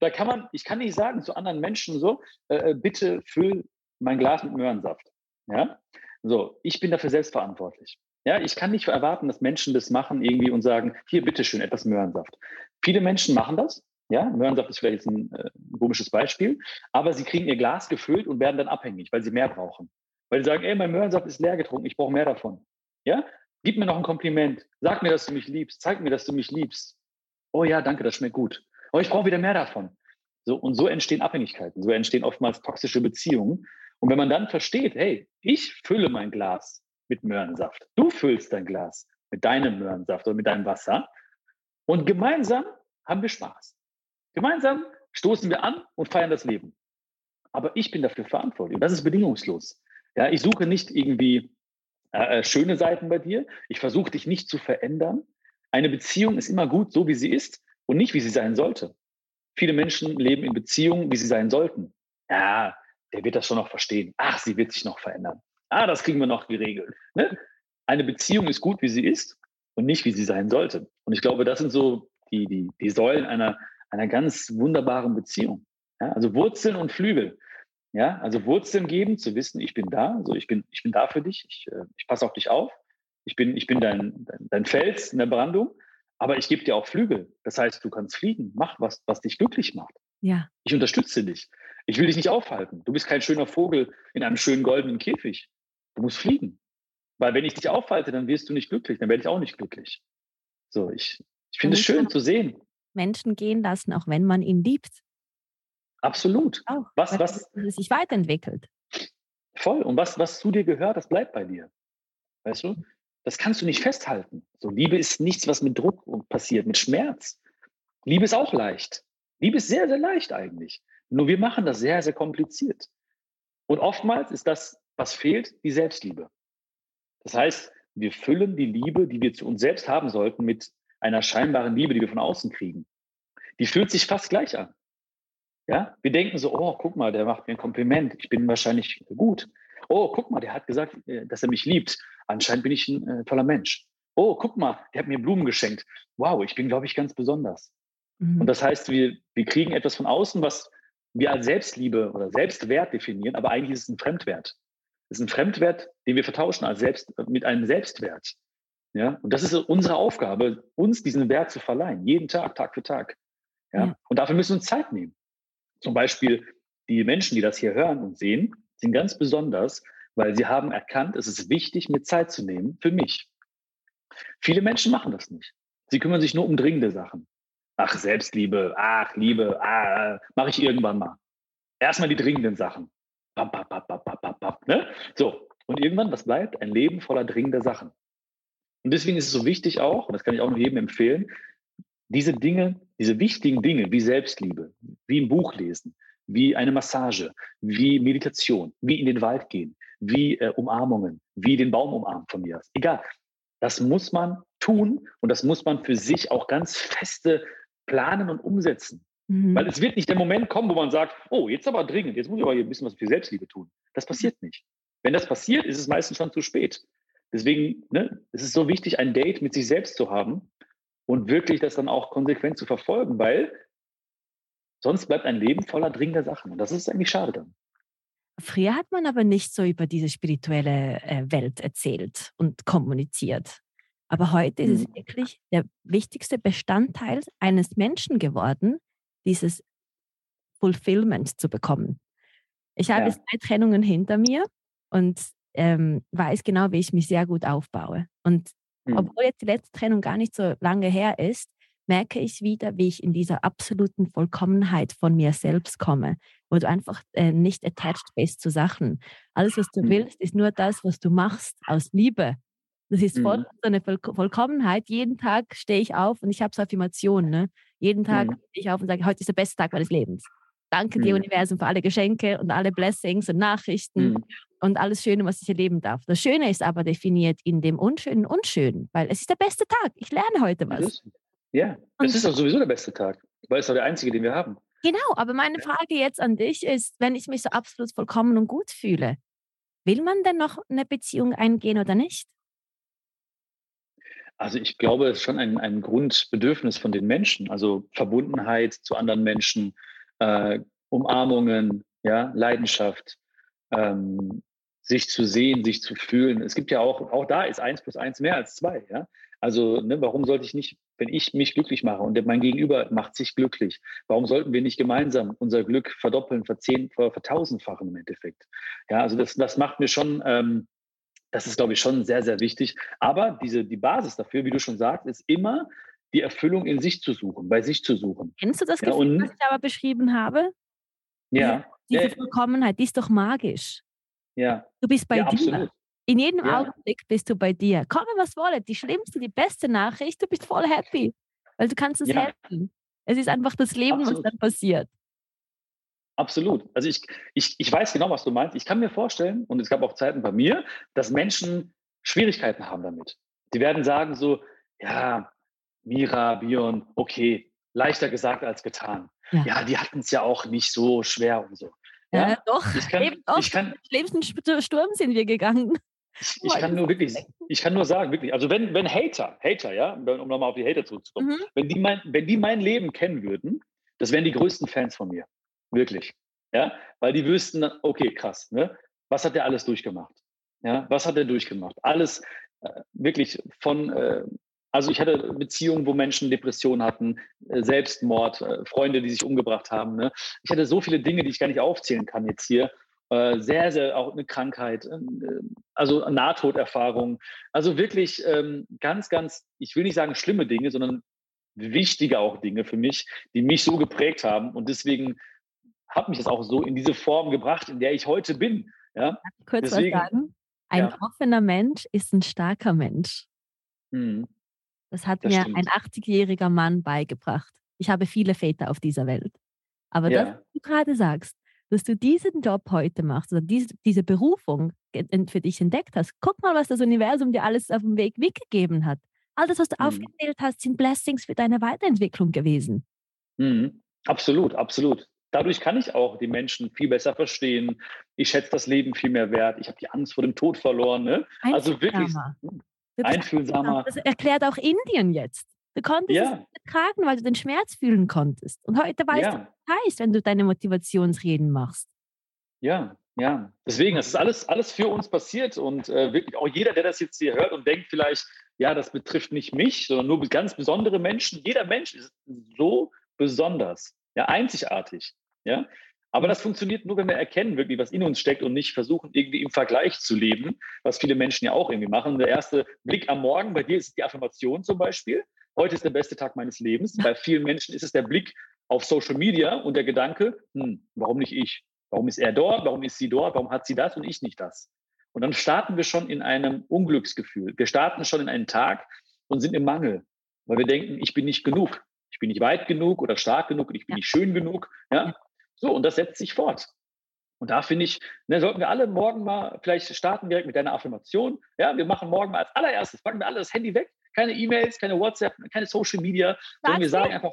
da kann man, ich kann nicht sagen zu anderen Menschen so, äh, äh, bitte füll mein Glas mit Möhrensaft. Ja, so, ich bin dafür selbst verantwortlich. Ja, ich kann nicht erwarten, dass Menschen das machen irgendwie und sagen, hier, bitteschön, etwas Möhrensaft. Viele Menschen machen das. Ja, Möhrensaft ist vielleicht ein, äh, komisches Beispiel, aber sie kriegen ihr Glas gefüllt und werden dann abhängig, weil sie mehr brauchen. Weil sie sagen, ey, mein Möhrensaft ist leer getrunken, ich brauche mehr davon. Ja, gib mir noch ein Kompliment, sag mir, dass du mich liebst, zeig mir, dass du mich liebst. Oh ja, danke, das schmeckt gut. Oh, ich brauche wieder mehr davon. So, und so entstehen Abhängigkeiten, so entstehen oftmals toxische Beziehungen. Und wenn man dann versteht, hey, ich fülle mein Glas mit Möhrensaft. Du füllst dein Glas mit deinem Möhrensaft oder mit deinem Wasser. Und gemeinsam haben wir Spaß. Gemeinsam stoßen wir an und feiern das Leben. Aber ich bin dafür verantwortlich. Das ist bedingungslos. Ja, ich suche nicht irgendwie äh, äh, schöne Seiten bei dir. Ich versuche dich nicht zu verändern. Eine Beziehung ist immer gut, so wie sie ist und nicht, wie sie sein sollte. Viele Menschen leben in Beziehungen, wie sie sein sollten. Ja, der wird das schon noch verstehen. Ach, sie wird sich noch verändern. Ah, das kriegen wir noch geregelt. Ne? Eine Beziehung ist gut, wie sie ist und nicht, wie sie sein sollte. Und ich glaube, das sind so die, die, die Säulen einer, einer ganz wunderbaren Beziehung. Ja? Also Wurzeln und Flügel. Ja, also Wurzeln geben, zu wissen, ich bin da, also ich bin, ich bin da für dich, ich, äh, ich passe auf dich auf, ich bin, ich bin dein, dein, dein Fels in der Brandung, aber ich gebe dir auch Flügel. Das heißt, du kannst fliegen, mach was, was dich glücklich macht. Ja. Ich unterstütze dich. Ich will dich nicht aufhalten. Du bist kein schöner Vogel in einem schönen goldenen Käfig. Du musst fliegen. Weil wenn ich dich aufhalte, dann wirst du nicht glücklich, dann werde ich auch nicht glücklich. So, ich, ich finde es schön zu sehen. Menschen gehen lassen, auch wenn man ihn liebt. Absolut. Auch, was, was sich weiterentwickelt. Voll. Und was, was zu dir gehört, das bleibt bei dir. Weißt du? Das kannst du nicht festhalten. So, Liebe ist nichts, was mit Druck passiert, mit Schmerz. Liebe ist auch leicht. Liebe ist sehr, sehr leicht eigentlich. Nur wir machen das sehr, sehr kompliziert. Und oftmals ist das was fehlt? Die Selbstliebe. Das heißt, wir füllen die Liebe, die wir zu uns selbst haben sollten, mit einer scheinbaren Liebe, die wir von außen kriegen. Die fühlt sich fast gleich an. Ja, wir denken so, oh, guck mal, der macht mir ein Kompliment, ich bin wahrscheinlich gut. Oh, guck mal, der hat gesagt, äh, dass er mich liebt. Anscheinend bin ich ein äh, toller Mensch. Oh, guck mal, der hat mir Blumen geschenkt. Wow, ich bin, glaube ich, ganz besonders. Mhm. Und das heißt, wir, wir kriegen etwas von außen, was wir als Selbstliebe oder Selbstwert definieren, aber eigentlich ist es ein Fremdwert. Ist ein Fremdwert, den wir vertauschen als Selbst, mit einem Selbstwert. Ja, und das ist unsere Aufgabe, uns diesen Wert zu verleihen, jeden Tag, Tag für Tag. Ja, ja. und dafür müssen wir uns Zeit nehmen. Zum Beispiel die Menschen, die das hier hören und sehen, sind ganz besonders, weil sie haben erkannt, es ist wichtig, mir Zeit zu nehmen für mich. Viele Menschen machen das nicht. Sie kümmern sich nur um dringende Sachen. Ach, Selbstliebe, ach, Liebe, ah, mache ich irgendwann mal. Erstmal die dringenden Sachen. Bam, bam, bam, bam, bam, ne? So, und irgendwann, was bleibt? Ein Leben voller dringender Sachen. Und deswegen ist es so wichtig auch, und das kann ich auch nur jedem empfehlen, diese Dinge, diese wichtigen Dinge wie Selbstliebe, wie ein Buch lesen, wie eine Massage, wie Meditation, wie in den Wald gehen, wie äh, Umarmungen, wie den Baum umarmen von mir. Egal. Das muss man tun und das muss man für sich auch ganz feste planen und umsetzen. Mhm. Weil es wird nicht der Moment kommen, wo man sagt, oh, jetzt aber dringend, jetzt muss ich aber hier ein bisschen was für Selbstliebe tun. Das passiert nicht. Wenn das passiert, ist es meistens schon zu spät. Deswegen ne, es ist so wichtig, ein Date mit sich selbst zu haben und wirklich das dann auch konsequent zu verfolgen, weil sonst bleibt ein Leben voller dringender Sachen. Und das ist eigentlich schade dann. Früher hat man aber nicht so über diese spirituelle äh, Welt erzählt und kommuniziert. Aber heute ist es mhm. wirklich der wichtigste Bestandteil eines Menschen geworden, dieses Fulfillment zu bekommen. Ich habe ja. zwei Trennungen hinter mir und ähm, weiß genau, wie ich mich sehr gut aufbaue. Und mhm. obwohl jetzt die letzte Trennung gar nicht so lange her ist, merke ich wieder, wie ich in dieser absoluten Vollkommenheit von mir selbst komme, wo du einfach äh, nicht attached bist zu Sachen. Alles, was du mhm. willst, ist nur das, was du machst aus Liebe. Das ist voll, mhm. so eine Voll Vollkommenheit. Jeden Tag stehe ich auf und ich habe so Affirmationen. Ne? Jeden Tag mhm. stehe ich auf und sage, heute ist der beste Tag meines Lebens. Danke dir, mhm. Universum, für alle Geschenke und alle Blessings und Nachrichten mhm. und alles Schöne, was ich erleben darf. Das Schöne ist aber definiert in dem Unschönen Unschönen, weil es ist der beste Tag. Ich lerne heute was. Ja, es ist auch sowieso der beste Tag, weil es ist auch der einzige, den wir haben. Genau, aber meine Frage jetzt an dich ist, wenn ich mich so absolut vollkommen und gut fühle, will man denn noch eine Beziehung eingehen oder nicht? Also ich glaube, es ist schon ein, ein Grundbedürfnis von den Menschen, also Verbundenheit zu anderen Menschen, äh, Umarmungen, ja, Leidenschaft, ähm, sich zu sehen, sich zu fühlen. Es gibt ja auch, auch da ist eins plus eins mehr als zwei, ja. Also, ne, warum sollte ich nicht, wenn ich mich glücklich mache und mein Gegenüber macht sich glücklich, warum sollten wir nicht gemeinsam unser Glück verdoppeln, verzehn, vertausendfachen im Endeffekt? Ja, also das, das macht mir schon, ähm, das ist, glaube ich, schon sehr, sehr wichtig. Aber diese, die Basis dafür, wie du schon sagst, ist immer die Erfüllung in sich zu suchen, bei sich zu suchen. Kennst du das Gefühl, ja, was ich aber beschrieben habe? Ja. Diese, diese Vollkommenheit, die ist doch magisch. Ja. Du bist bei ja, dir. Absolut. In jedem ja. Augenblick bist du bei dir. Komme, was wolle. Die schlimmste, die beste Nachricht, du bist voll happy. Weil du kannst es ja. helfen. Es ist einfach das Leben, absolut. was dann passiert. Absolut. Also ich, ich, ich weiß genau, was du meinst. Ich kann mir vorstellen, und es gab auch Zeiten bei mir, dass Menschen Schwierigkeiten haben damit. Die werden sagen so, ja, Mira, Bion, okay, leichter gesagt als getan. Ja, ja die hatten es ja auch nicht so schwer und so. Ja, ja doch, ich kann, eben auch ich kann, schlimmsten Sturm sind wir gegangen. Ich, ich kann nur wirklich, ich kann nur sagen, wirklich, also wenn, wenn Hater, Hater, ja, um nochmal auf die Hater zurückzukommen, mhm. wenn, die mein, wenn die mein Leben kennen würden, das wären die größten Fans von mir. Wirklich. Ja, weil die wüssten, okay, krass, ne? Was hat der alles durchgemacht? Ja, was hat er durchgemacht? Alles äh, wirklich von äh, also ich hatte Beziehungen, wo Menschen Depressionen hatten, äh, Selbstmord, äh, Freunde, die sich umgebracht haben. Ne? Ich hatte so viele Dinge, die ich gar nicht aufzählen kann jetzt hier. Äh, sehr, sehr auch eine Krankheit, also Nahtoderfahrung. Also wirklich ähm, ganz, ganz, ich will nicht sagen schlimme Dinge, sondern wichtige auch Dinge für mich, die mich so geprägt haben. Und deswegen hat mich das auch so in diese Form gebracht, in der ich heute bin. Ja? Kurz deswegen, was sagen. Ein ja. offener Mensch ist ein starker Mensch. Mhm. Das hat das mir stimmt. ein 80-jähriger Mann beigebracht. Ich habe viele Väter auf dieser Welt. Aber ja. das, was du gerade sagst, dass du diesen Job heute machst oder diese, diese Berufung für dich entdeckt hast, guck mal, was das Universum dir alles auf dem Weg mitgegeben hat. All das, was du mhm. aufgezählt hast, sind Blessings für deine Weiterentwicklung gewesen. Mhm. Absolut, absolut. Dadurch kann ich auch die Menschen viel besser verstehen. Ich schätze das Leben viel mehr wert. Ich habe die Angst vor dem Tod verloren. Ne? Also wirklich einfühlsamer. Das erklärt auch Indien jetzt. Du konntest ja. es ertragen, weil du den Schmerz fühlen konntest. Und heute weißt ja. du, was das heißt, wenn du deine Motivationsreden machst. Ja, ja. Deswegen, es ist alles, alles für uns passiert und äh, wirklich auch jeder, der das jetzt hier hört und denkt vielleicht, ja, das betrifft nicht mich, sondern nur ganz besondere Menschen. Jeder Mensch ist so besonders, ja, einzigartig, ja. Aber das funktioniert nur, wenn wir erkennen, wirklich, was in uns steckt und nicht versuchen, irgendwie im Vergleich zu leben, was viele Menschen ja auch irgendwie machen. Der erste Blick am Morgen, bei dir ist es die Affirmation zum Beispiel. Heute ist der beste Tag meines Lebens. Bei vielen Menschen ist es der Blick auf Social Media und der Gedanke, hm, warum nicht ich? Warum ist er dort? Warum ist sie dort? Warum hat sie das und ich nicht das? Und dann starten wir schon in einem Unglücksgefühl. Wir starten schon in einen Tag und sind im Mangel, weil wir denken, ich bin nicht genug. Ich bin nicht weit genug oder stark genug und ich bin nicht schön genug. Ja? So, und das setzt sich fort. Und da finde ich, ne, sollten wir alle morgen mal vielleicht starten direkt mit deiner Affirmation. Ja, wir machen morgen mal als allererstes, packen wir alle das Handy weg. Keine E-Mails, keine WhatsApp, keine Social Media, sondern wir sagen einfach,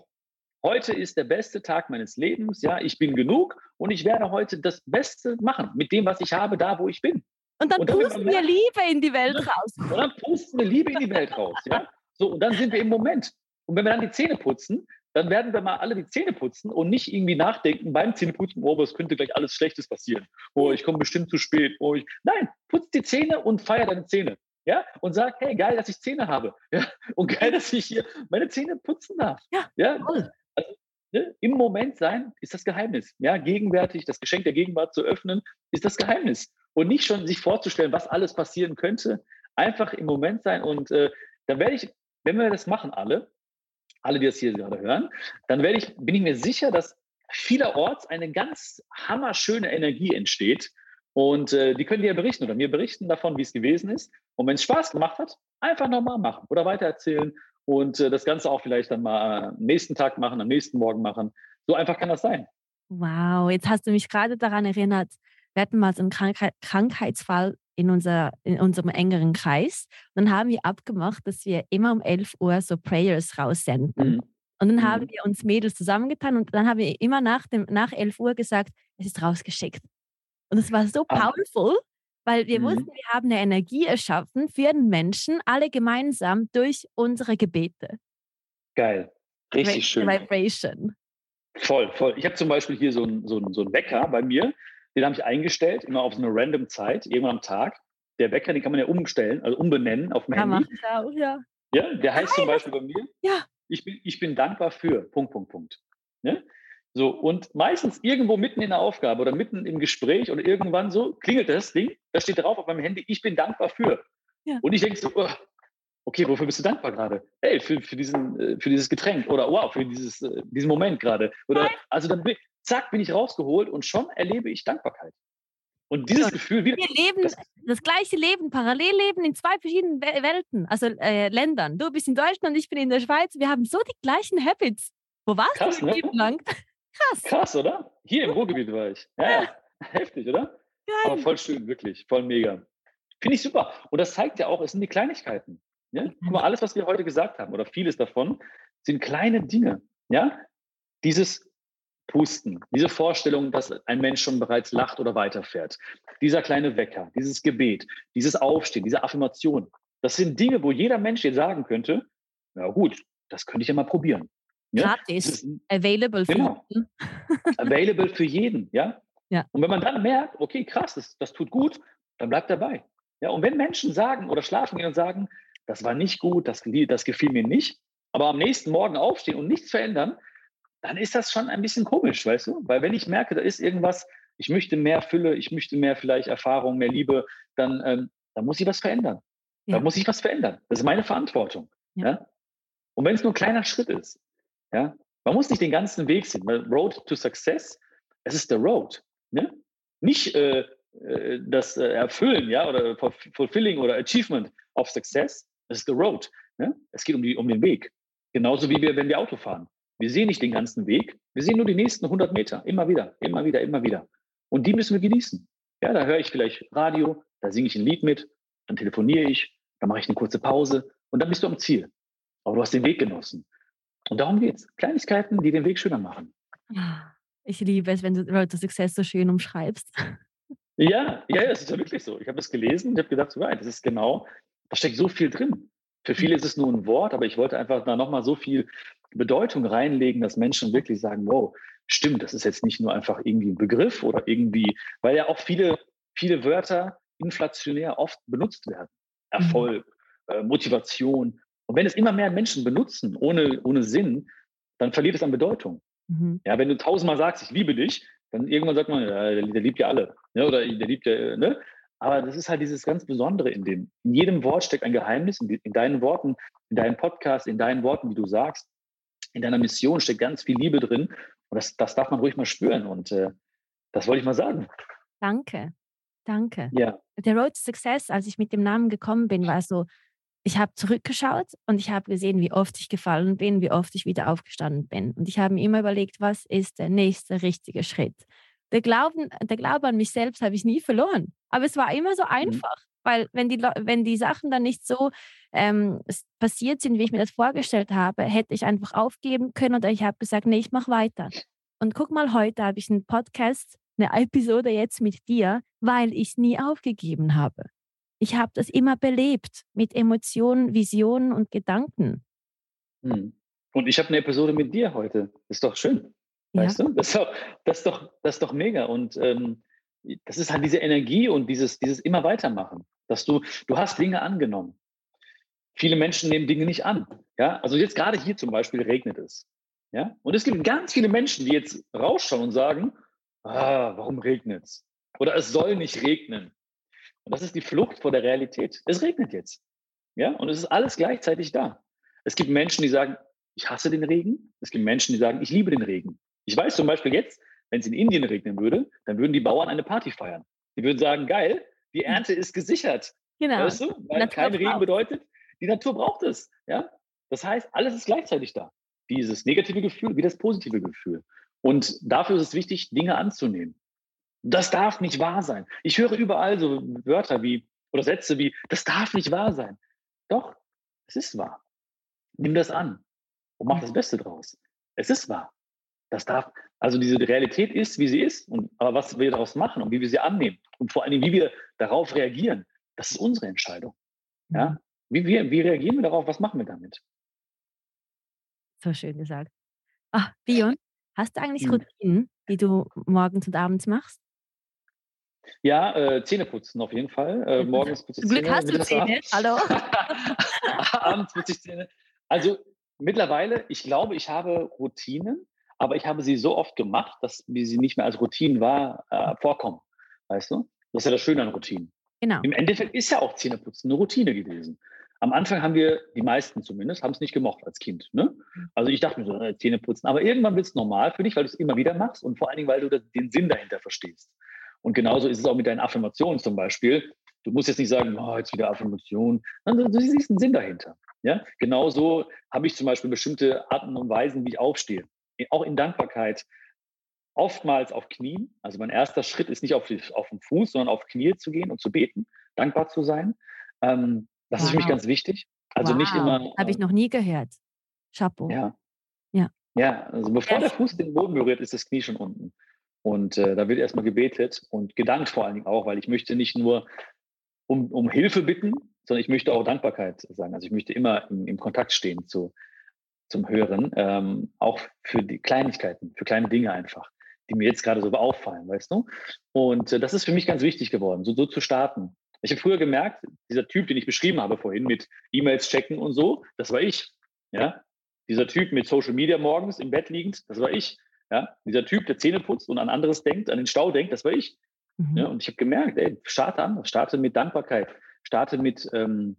heute ist der beste Tag meines Lebens. Ja, ich bin genug und ich werde heute das Beste machen mit dem, was ich habe, da wo ich bin. Und dann, und dann pusten wir Liebe in die Welt raus. Und dann pusten wir Liebe in die Welt raus. Ja? So, und dann sind wir im Moment. Und wenn wir dann die Zähne putzen, dann werden wir mal alle die Zähne putzen und nicht irgendwie nachdenken beim Zähneputzen, oh, was könnte gleich alles Schlechtes passieren. Oh, ich komme bestimmt zu spät. Oh, ich... Nein, putz die Zähne und feier deine Zähne. Ja, und sag, hey, geil, dass ich Zähne habe. Ja, und geil, dass ich hier meine Zähne putzen darf. Ja, ja. Toll. Also, ne, im Moment sein ist das Geheimnis. Ja, gegenwärtig, das Geschenk der Gegenwart zu öffnen, ist das Geheimnis und nicht schon sich vorzustellen, was alles passieren könnte. Einfach im Moment sein und äh, dann werde ich, wenn wir das machen alle, alle, die das hier gerade hören, dann werde ich, bin ich mir sicher, dass vielerorts eine ganz hammerschöne Energie entsteht. Und äh, die können dir ja berichten oder mir berichten davon, wie es gewesen ist. Und wenn es Spaß gemacht hat, einfach nochmal machen oder weitererzählen und äh, das Ganze auch vielleicht dann mal am nächsten Tag machen, am nächsten Morgen machen. So einfach kann das sein. Wow, jetzt hast du mich gerade daran erinnert, wir hatten mal so einen Krankheit, Krankheitsfall in, unser, in unserem engeren Kreis. Und dann haben wir abgemacht, dass wir immer um 11 Uhr so Prayers raussenden. Mhm. Und dann mhm. haben wir uns Mädels zusammengetan und dann haben wir immer nach, dem, nach 11 Uhr gesagt, es ist rausgeschickt. Und es war so ah. powerful, weil wir mhm. wussten, wir haben eine Energie erschaffen für den Menschen, alle gemeinsam durch unsere Gebete. Geil. Richtig schön. Vibration. Voll, voll. Ich habe zum Beispiel hier so einen so so ein Wecker bei mir, den habe ich eingestellt, immer auf so eine random Zeit, irgendwann am Tag. Der Wecker, den kann man ja umstellen, also umbenennen auf dem ja, Handy. Auch, ja. ja, der heißt Nein. zum Beispiel bei mir, ja. ich, bin, ich bin dankbar für, Punkt, Punkt, Punkt. Ne? So, und meistens irgendwo mitten in der Aufgabe oder mitten im Gespräch oder irgendwann so klingelt das Ding, da steht drauf auf meinem Handy, ich bin dankbar für. Ja. Und ich denke so, oh, okay, wofür bist du dankbar gerade? Hey, für, für, diesen, äh, für dieses Getränk oder wow, für dieses, äh, diesen Moment gerade. Oder also dann zack, bin ich rausgeholt und schon erlebe ich Dankbarkeit. Und dieses ja, Gefühl wieder. Wir leben das, das, gleiche Leben, parallel leben in zwei verschiedenen Welten, also äh, Ländern. Du bist in Deutschland, ich bin in der Schweiz. Wir haben so die gleichen Habits. Wo warst Krass, du ne? Leben lang? Krass. Krass, oder? Hier im Ruhrgebiet war ich. Ja, ja. heftig, oder? Geil. Aber voll schön, wirklich, voll mega. Finde ich super. Und das zeigt ja auch, es sind die Kleinigkeiten. Ja? Guck mal, alles, was wir heute gesagt haben, oder vieles davon, sind kleine Dinge. Ja? Dieses Pusten, diese Vorstellung, dass ein Mensch schon bereits lacht oder weiterfährt, dieser kleine Wecker, dieses Gebet, dieses Aufstehen, diese Affirmation, das sind Dinge, wo jeder Mensch dir sagen könnte, na gut, das könnte ich ja mal probieren. Ja? Gratis, available für genau. jeden. available für jeden, ja? ja. Und wenn man dann merkt, okay, krass, das, das tut gut, dann bleibt dabei. Ja, und wenn Menschen sagen oder schlafen gehen und sagen, das war nicht gut, das, das gefiel mir nicht, aber am nächsten Morgen aufstehen und nichts verändern, dann ist das schon ein bisschen komisch, weißt du? Weil wenn ich merke, da ist irgendwas, ich möchte mehr Fülle, ich möchte mehr vielleicht Erfahrung, mehr Liebe, dann, ähm, dann muss ich was verändern. Ja. Da muss ich was verändern. Das ist meine Verantwortung. Ja. ja? Und wenn es nur ein kleiner Schritt ist, ja, man muss nicht den ganzen Weg sehen, weil Road to Success, es ist der Road. Ne? Nicht äh, äh das äh, Erfüllen, ja, oder Fulfilling oder Achievement of Success, es ist der Road. Ne? Es geht um, die, um den Weg. Genauso wie wir, wenn wir Auto fahren. Wir sehen nicht den ganzen Weg, wir sehen nur die nächsten 100 Meter, immer wieder, immer wieder, immer wieder. Und die müssen wir genießen. Ja, da höre ich vielleicht Radio, da singe ich ein Lied mit, dann telefoniere ich, dann mache ich eine kurze Pause und dann bist du am Ziel. Aber du hast den Weg genossen. Und darum geht es. Kleinigkeiten, die den Weg schöner machen. Ich liebe es, wenn du Road to Success so schön umschreibst. Ja, ja, das ist ja wirklich so. Ich habe es gelesen und habe gedacht, so, das ist genau, da steckt so viel drin. Für viele ist es nur ein Wort, aber ich wollte einfach da nochmal so viel Bedeutung reinlegen, dass Menschen wirklich sagen, wow, stimmt, das ist jetzt nicht nur einfach irgendwie ein Begriff oder irgendwie, weil ja auch viele, viele Wörter inflationär oft benutzt werden. Mhm. Erfolg, mhm. äh, Motivation. Und wenn es immer mehr Menschen benutzen, ohne, ohne Sinn, dann verliert es an Bedeutung. Mhm. Ja, wenn du tausendmal sagst, ich liebe dich, dann irgendwann sagt man, ja, der, der liebt ja alle. Ne? Oder der liebt ja, ne? Aber das ist halt dieses ganz Besondere in dem. In jedem Wort steckt ein Geheimnis. In, in deinen Worten, in deinem Podcast, in deinen Worten, wie du sagst, in deiner Mission steckt ganz viel Liebe drin. Und das, das darf man ruhig mal spüren. Und äh, das wollte ich mal sagen. Danke. Danke. Ja. Der Road to Success, als ich mit dem Namen gekommen bin, war so, ich habe zurückgeschaut und ich habe gesehen, wie oft ich gefallen bin, wie oft ich wieder aufgestanden bin. Und ich habe mir immer überlegt, was ist der nächste richtige Schritt. Der, Glauben, der Glaube an mich selbst habe ich nie verloren. Aber es war immer so mhm. einfach, mhm. weil wenn die, wenn die Sachen dann nicht so ähm, passiert sind, wie ich mir das vorgestellt habe, hätte ich einfach aufgeben können oder ich habe gesagt, nee, ich mache weiter. Und guck mal, heute habe ich einen Podcast, eine Episode jetzt mit dir, weil ich nie aufgegeben habe. Ich habe das immer belebt mit Emotionen, Visionen und Gedanken. Hm. Und ich habe eine Episode mit dir heute. Ist doch schön. Ja. Weißt du? Das ist, doch, das, ist doch, das ist doch mega. Und ähm, das ist halt diese Energie und dieses, dieses immer weitermachen. Dass du, du hast Dinge angenommen. Viele Menschen nehmen Dinge nicht an. Ja? Also jetzt gerade hier zum Beispiel regnet es. Ja? Und es gibt ganz viele Menschen, die jetzt rausschauen und sagen, ah, warum regnet es? Oder es soll nicht regnen. Und das ist die Flucht vor der Realität. Es regnet jetzt. Ja, und es ist alles gleichzeitig da. Es gibt Menschen, die sagen, ich hasse den Regen. Es gibt Menschen, die sagen, ich liebe den Regen. Ich weiß zum Beispiel jetzt, wenn es in Indien regnen würde, dann würden die Bauern eine Party feiern. Die würden sagen, geil, die hm. Ernte ist gesichert. Genau. Weißt du? Weil kein Regen bedeutet, die Natur braucht es. Ja? Das heißt, alles ist gleichzeitig da. Dieses negative Gefühl wie das positive Gefühl. Und dafür ist es wichtig, Dinge anzunehmen. Das darf nicht wahr sein. Ich höre überall so Wörter wie oder Sätze wie, das darf nicht wahr sein. Doch, es ist wahr. Nimm das an und mach das Beste draus. Es ist wahr. Das darf, also diese Realität ist, wie sie ist, und, aber was wir daraus machen und wie wir sie annehmen und vor allem, wie wir darauf reagieren, das ist unsere Entscheidung. Ja? Mhm. Wie, wie, wie reagieren wir darauf? Was machen wir damit? So schön gesagt. Ach, Bion, hast du eigentlich hm. Routinen, die du morgens und abends machst? Ja, äh, Zähne putzen auf jeden Fall. Äh, morgens putze ich Zähne. Glück hast du Zähne. Hallo. abends putze ich Zähne. Also mittlerweile, ich glaube, ich habe Routinen, aber ich habe sie so oft gemacht, dass mir sie nicht mehr als Routinen war, äh, vorkommen. Weißt du? Das ist ja das Schöne an Routinen. Genau. Im Endeffekt ist ja auch Zähneputzen eine Routine gewesen. Am Anfang haben wir, die meisten zumindest, haben es nicht gemocht als Kind. Ne? Also ich dachte mir so, äh, Zähne putzen. Aber irgendwann wird es normal für dich, weil du es immer wieder machst und vor allen Dingen, weil du den Sinn dahinter verstehst. Und genauso ist es auch mit deinen Affirmationen zum Beispiel. Du musst jetzt nicht sagen, oh, jetzt wieder Affirmation. Du, du siehst einen Sinn dahinter. Ja? Genauso habe ich zum Beispiel bestimmte Arten und Weisen, wie ich aufstehe. Auch in Dankbarkeit. Oftmals auf Knien. Also mein erster Schritt ist nicht auf, die, auf den Fuß, sondern auf Knie zu gehen und zu beten, dankbar zu sein. Ähm, das wow. ist für mich ganz wichtig. Also wow. nicht immer. Habe ich noch nie gehört. Chapeau. Ja. Ja. Ja, also bevor der Fuß den Boden berührt, ist das Knie schon unten. Und äh, da wird erstmal gebetet und gedankt vor allen Dingen auch, weil ich möchte nicht nur um, um Hilfe bitten, sondern ich möchte auch Dankbarkeit sagen. Also ich möchte immer im, im Kontakt stehen zu, zum Hören, ähm, auch für die Kleinigkeiten, für kleine Dinge einfach, die mir jetzt gerade so auffallen, weißt du? Und äh, das ist für mich ganz wichtig geworden, so, so zu starten. Ich habe früher gemerkt, dieser Typ, den ich beschrieben habe vorhin mit E-Mails checken und so, das war ich. Ja, dieser Typ mit Social Media morgens im Bett liegend, das war ich. Ja, dieser Typ, der Zähne putzt und an anderes denkt, an den Stau denkt, das war ich. Mhm. Ja, und ich habe gemerkt, ey, starte an, starte mit Dankbarkeit, starte mit ähm,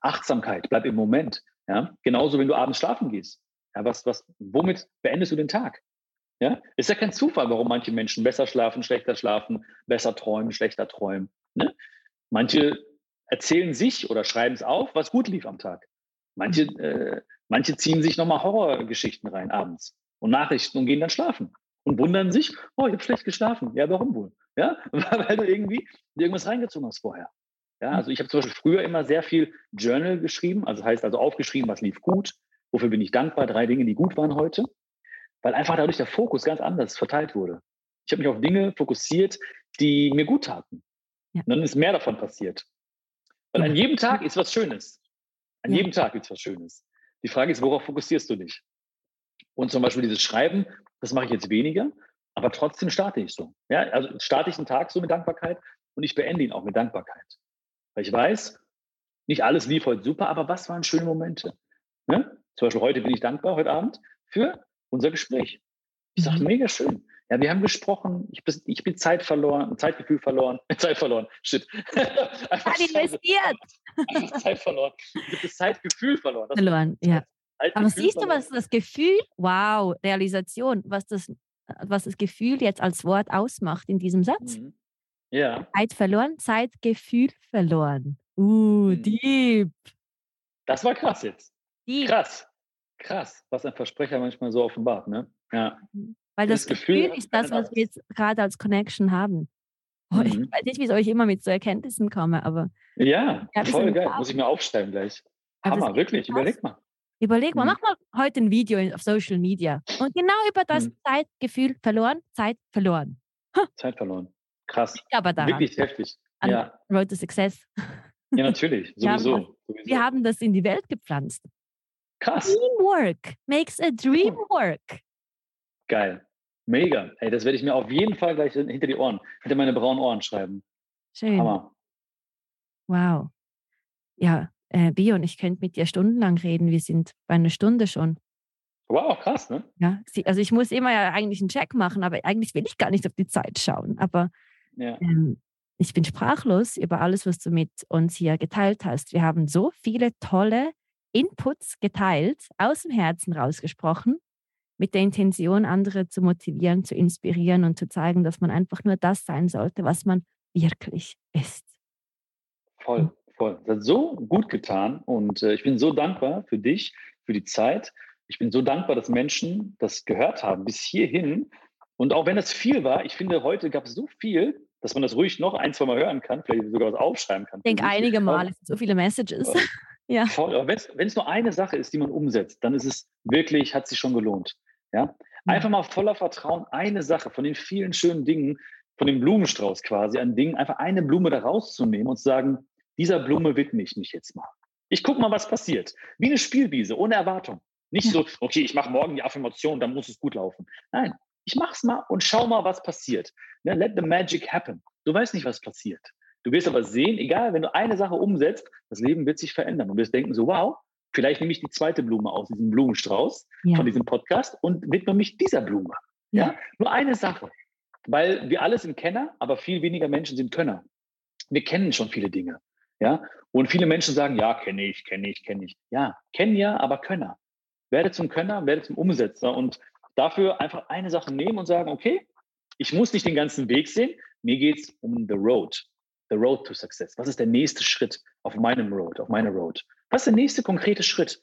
Achtsamkeit, bleib im Moment. Ja, genauso, wenn du abends schlafen gehst. Ja, was, was, womit beendest du den Tag? Ja, ist ja kein Zufall, warum manche Menschen besser schlafen, schlechter schlafen, besser träumen, schlechter träumen. Ne? Manche erzählen sich oder schreiben es auf, was gut lief am Tag. Manche, äh, manche ziehen sich nochmal Horrorgeschichten rein abends und Nachrichten und gehen dann schlafen und wundern sich, oh, ich habe schlecht geschlafen. Ja, warum wohl? Ja, weil du irgendwie irgendwas reingezogen hast vorher. Ja, also ich habe zum Beispiel früher immer sehr viel Journal geschrieben, also heißt also aufgeschrieben, was lief gut, wofür bin ich dankbar, drei Dinge, die gut waren heute. weil einfach dadurch der Fokus ganz anders verteilt wurde. Ich habe mich auf Dinge fokussiert, die mir gut taten. Ja. Und dann ist mehr davon passiert. Weil an jedem Tag ist was Schönes. An ja. jedem Tag ist was Schönes. Die Frage ist, worauf fokussierst du dich? Und zum Beispiel dieses Schreiben, das mache ich jetzt weniger, aber trotzdem starte ich so. Ja, also starte ich einen Tag so mit Dankbarkeit und ich beende ihn auch mit Dankbarkeit. Weil ich weiß, nicht alles lief heute super, aber was waren schöne Momente? Ja? Zum Beispiel heute bin ich dankbar, heute Abend, für unser Gespräch. Ich sage, mhm. mega schön. Ja, wir haben gesprochen, ich bin, ich bin Zeit verloren, Zeitgefühl verloren, Zeit verloren, shit. einfach investiert. Einfach Zeit verloren. Ich habe das Zeitgefühl verloren. Das verloren, ja. Aber siehst du, was das Gefühl, wow, Realisation, was das, was das Gefühl jetzt als Wort ausmacht in diesem Satz? Mhm. Ja. Zeit verloren, Zeitgefühl verloren. Uh, mhm. deep. Das war krass jetzt. Deep. Krass. Krass, was ein Versprecher manchmal so offenbart, ne? Ja. Mhm. Weil das, das Gefühl, Gefühl ist das, was wir jetzt gerade als Connection haben. Oh, ich mhm. weiß nicht, wie ich immer mit so Erkenntnissen komme, aber. Ja, voll geil. Muss ich mir aufschreiben gleich. Hammer, wirklich. Überleg mal. Überleg mal, mhm. mach mal heute ein Video auf Social Media und genau über das mhm. Zeitgefühl verloren, Zeit verloren. Zeit verloren. Krass. Aber daran. Wirklich heftig. An ja. Road to Success. Ja, natürlich. Sowieso. Wir haben, sowieso. wir haben das in die Welt gepflanzt. Krass. Teamwork makes a dream work. Geil. Mega. Hey, das werde ich mir auf jeden Fall gleich hinter die Ohren, hinter meine braunen Ohren schreiben. Schön. Hammer. Wow. Ja, äh, Bio und ich könnte mit dir stundenlang reden. Wir sind bei einer Stunde schon. Wow, krass, ne? Ja, also ich muss immer ja eigentlich einen Check machen, aber eigentlich will ich gar nicht auf die Zeit schauen. Aber ja. ähm, ich bin sprachlos über alles, was du mit uns hier geteilt hast. Wir haben so viele tolle Inputs geteilt, aus dem Herzen rausgesprochen mit der Intention, andere zu motivieren, zu inspirieren und zu zeigen, dass man einfach nur das sein sollte, was man wirklich ist. Voll, voll. Das hat so gut getan und äh, ich bin so dankbar für dich, für die Zeit. Ich bin so dankbar, dass Menschen das gehört haben bis hierhin. Und auch wenn das viel war, ich finde, heute gab es so viel, dass man das ruhig noch ein, zwei Mal hören kann, vielleicht sogar was aufschreiben kann. Ich denke einige Mal, es sind so viele Messages. ja. Voll. Aber wenn es nur eine Sache ist, die man umsetzt, dann ist es wirklich, hat sich schon gelohnt. Ja? Einfach mal voller Vertrauen eine Sache von den vielen schönen Dingen, von dem Blumenstrauß quasi, an Dingen, einfach eine Blume da rauszunehmen und zu sagen, dieser Blume widme ich mich jetzt mal. Ich gucke mal, was passiert. Wie eine Spielwiese, ohne Erwartung. Nicht so, okay, ich mache morgen die Affirmation, dann muss es gut laufen. Nein, ich mache es mal und schau mal, was passiert. Ne, let the magic happen. Du weißt nicht, was passiert. Du wirst aber sehen, egal, wenn du eine Sache umsetzt, das Leben wird sich verändern. Und du wirst denken so, wow, Vielleicht nehme ich die zweite Blume aus diesem Blumenstrauß ja. von diesem Podcast und widme mich dieser Blume. Ja. ja. Nur eine Sache. Weil wir alle sind Kenner, aber viel weniger Menschen sind Könner. Wir kennen schon viele Dinge. Ja. Und viele Menschen sagen, ja, kenne ich, kenne ich, kenne ich. Ja, kennen ja, aber Könner. Werde zum Könner, werde zum Umsetzer und dafür einfach eine Sache nehmen und sagen, okay, ich muss nicht den ganzen Weg sehen. Mir geht es um the road. The road to success. Was ist der nächste Schritt auf meinem Road, auf meiner Road? Was ist der nächste konkrete Schritt?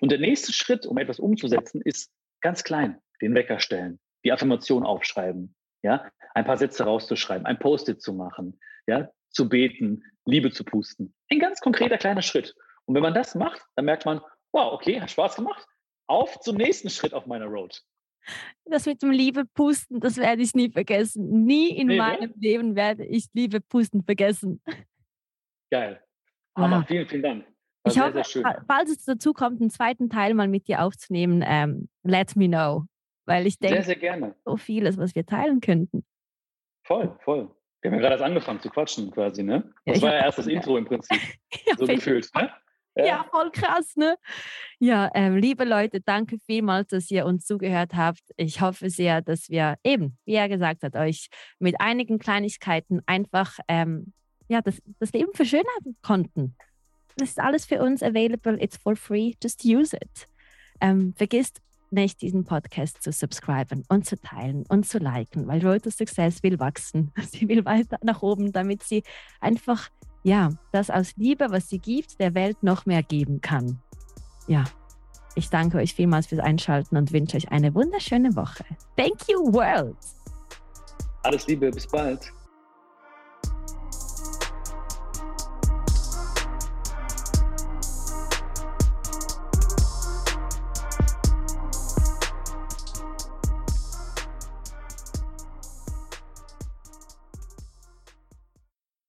Und der nächste Schritt, um etwas umzusetzen, ist ganz klein. Den Wecker stellen, die Affirmation aufschreiben, ja, ein paar Sätze rauszuschreiben, ein Post-it zu machen, ja, zu beten, Liebe zu pusten. Ein ganz konkreter kleiner Schritt. Und wenn man das macht, dann merkt man, wow, okay, hat Spaß gemacht. Auf zum nächsten Schritt auf meiner Road. Das mit dem Liebe pusten, das werde ich nie vergessen. Nie in nee, meinem ja? Leben werde ich Liebe pusten vergessen. Geil. Aber wow. vielen, vielen Dank. Ich sehr, hoffe, sehr falls es dazu kommt, einen zweiten Teil mal mit dir aufzunehmen, ähm, let me know. Weil ich denke, sehr, sehr so vieles, was wir teilen könnten. Voll, voll. Wir haben ja gerade erst angefangen zu quatschen quasi, ne? Das ja, war ja erst das Intro im Prinzip. ja, so gefühlt, ne? Ja. voll krass, ne? Ja, ähm, liebe Leute, danke vielmals, dass ihr uns zugehört habt. Ich hoffe sehr, dass wir eben, wie er gesagt hat, euch mit einigen Kleinigkeiten einfach ähm, ja, das, das Leben verschönern konnten. Das ist alles für uns available. It's for free. Just use it. Ähm, vergisst nicht, diesen Podcast zu subscriben und zu teilen und zu liken, weil Road to Success will wachsen. Sie will weiter nach oben, damit sie einfach, ja, das aus Liebe, was sie gibt, der Welt noch mehr geben kann. Ja, ich danke euch vielmals fürs Einschalten und wünsche euch eine wunderschöne Woche. Thank you, World! Alles Liebe, bis bald.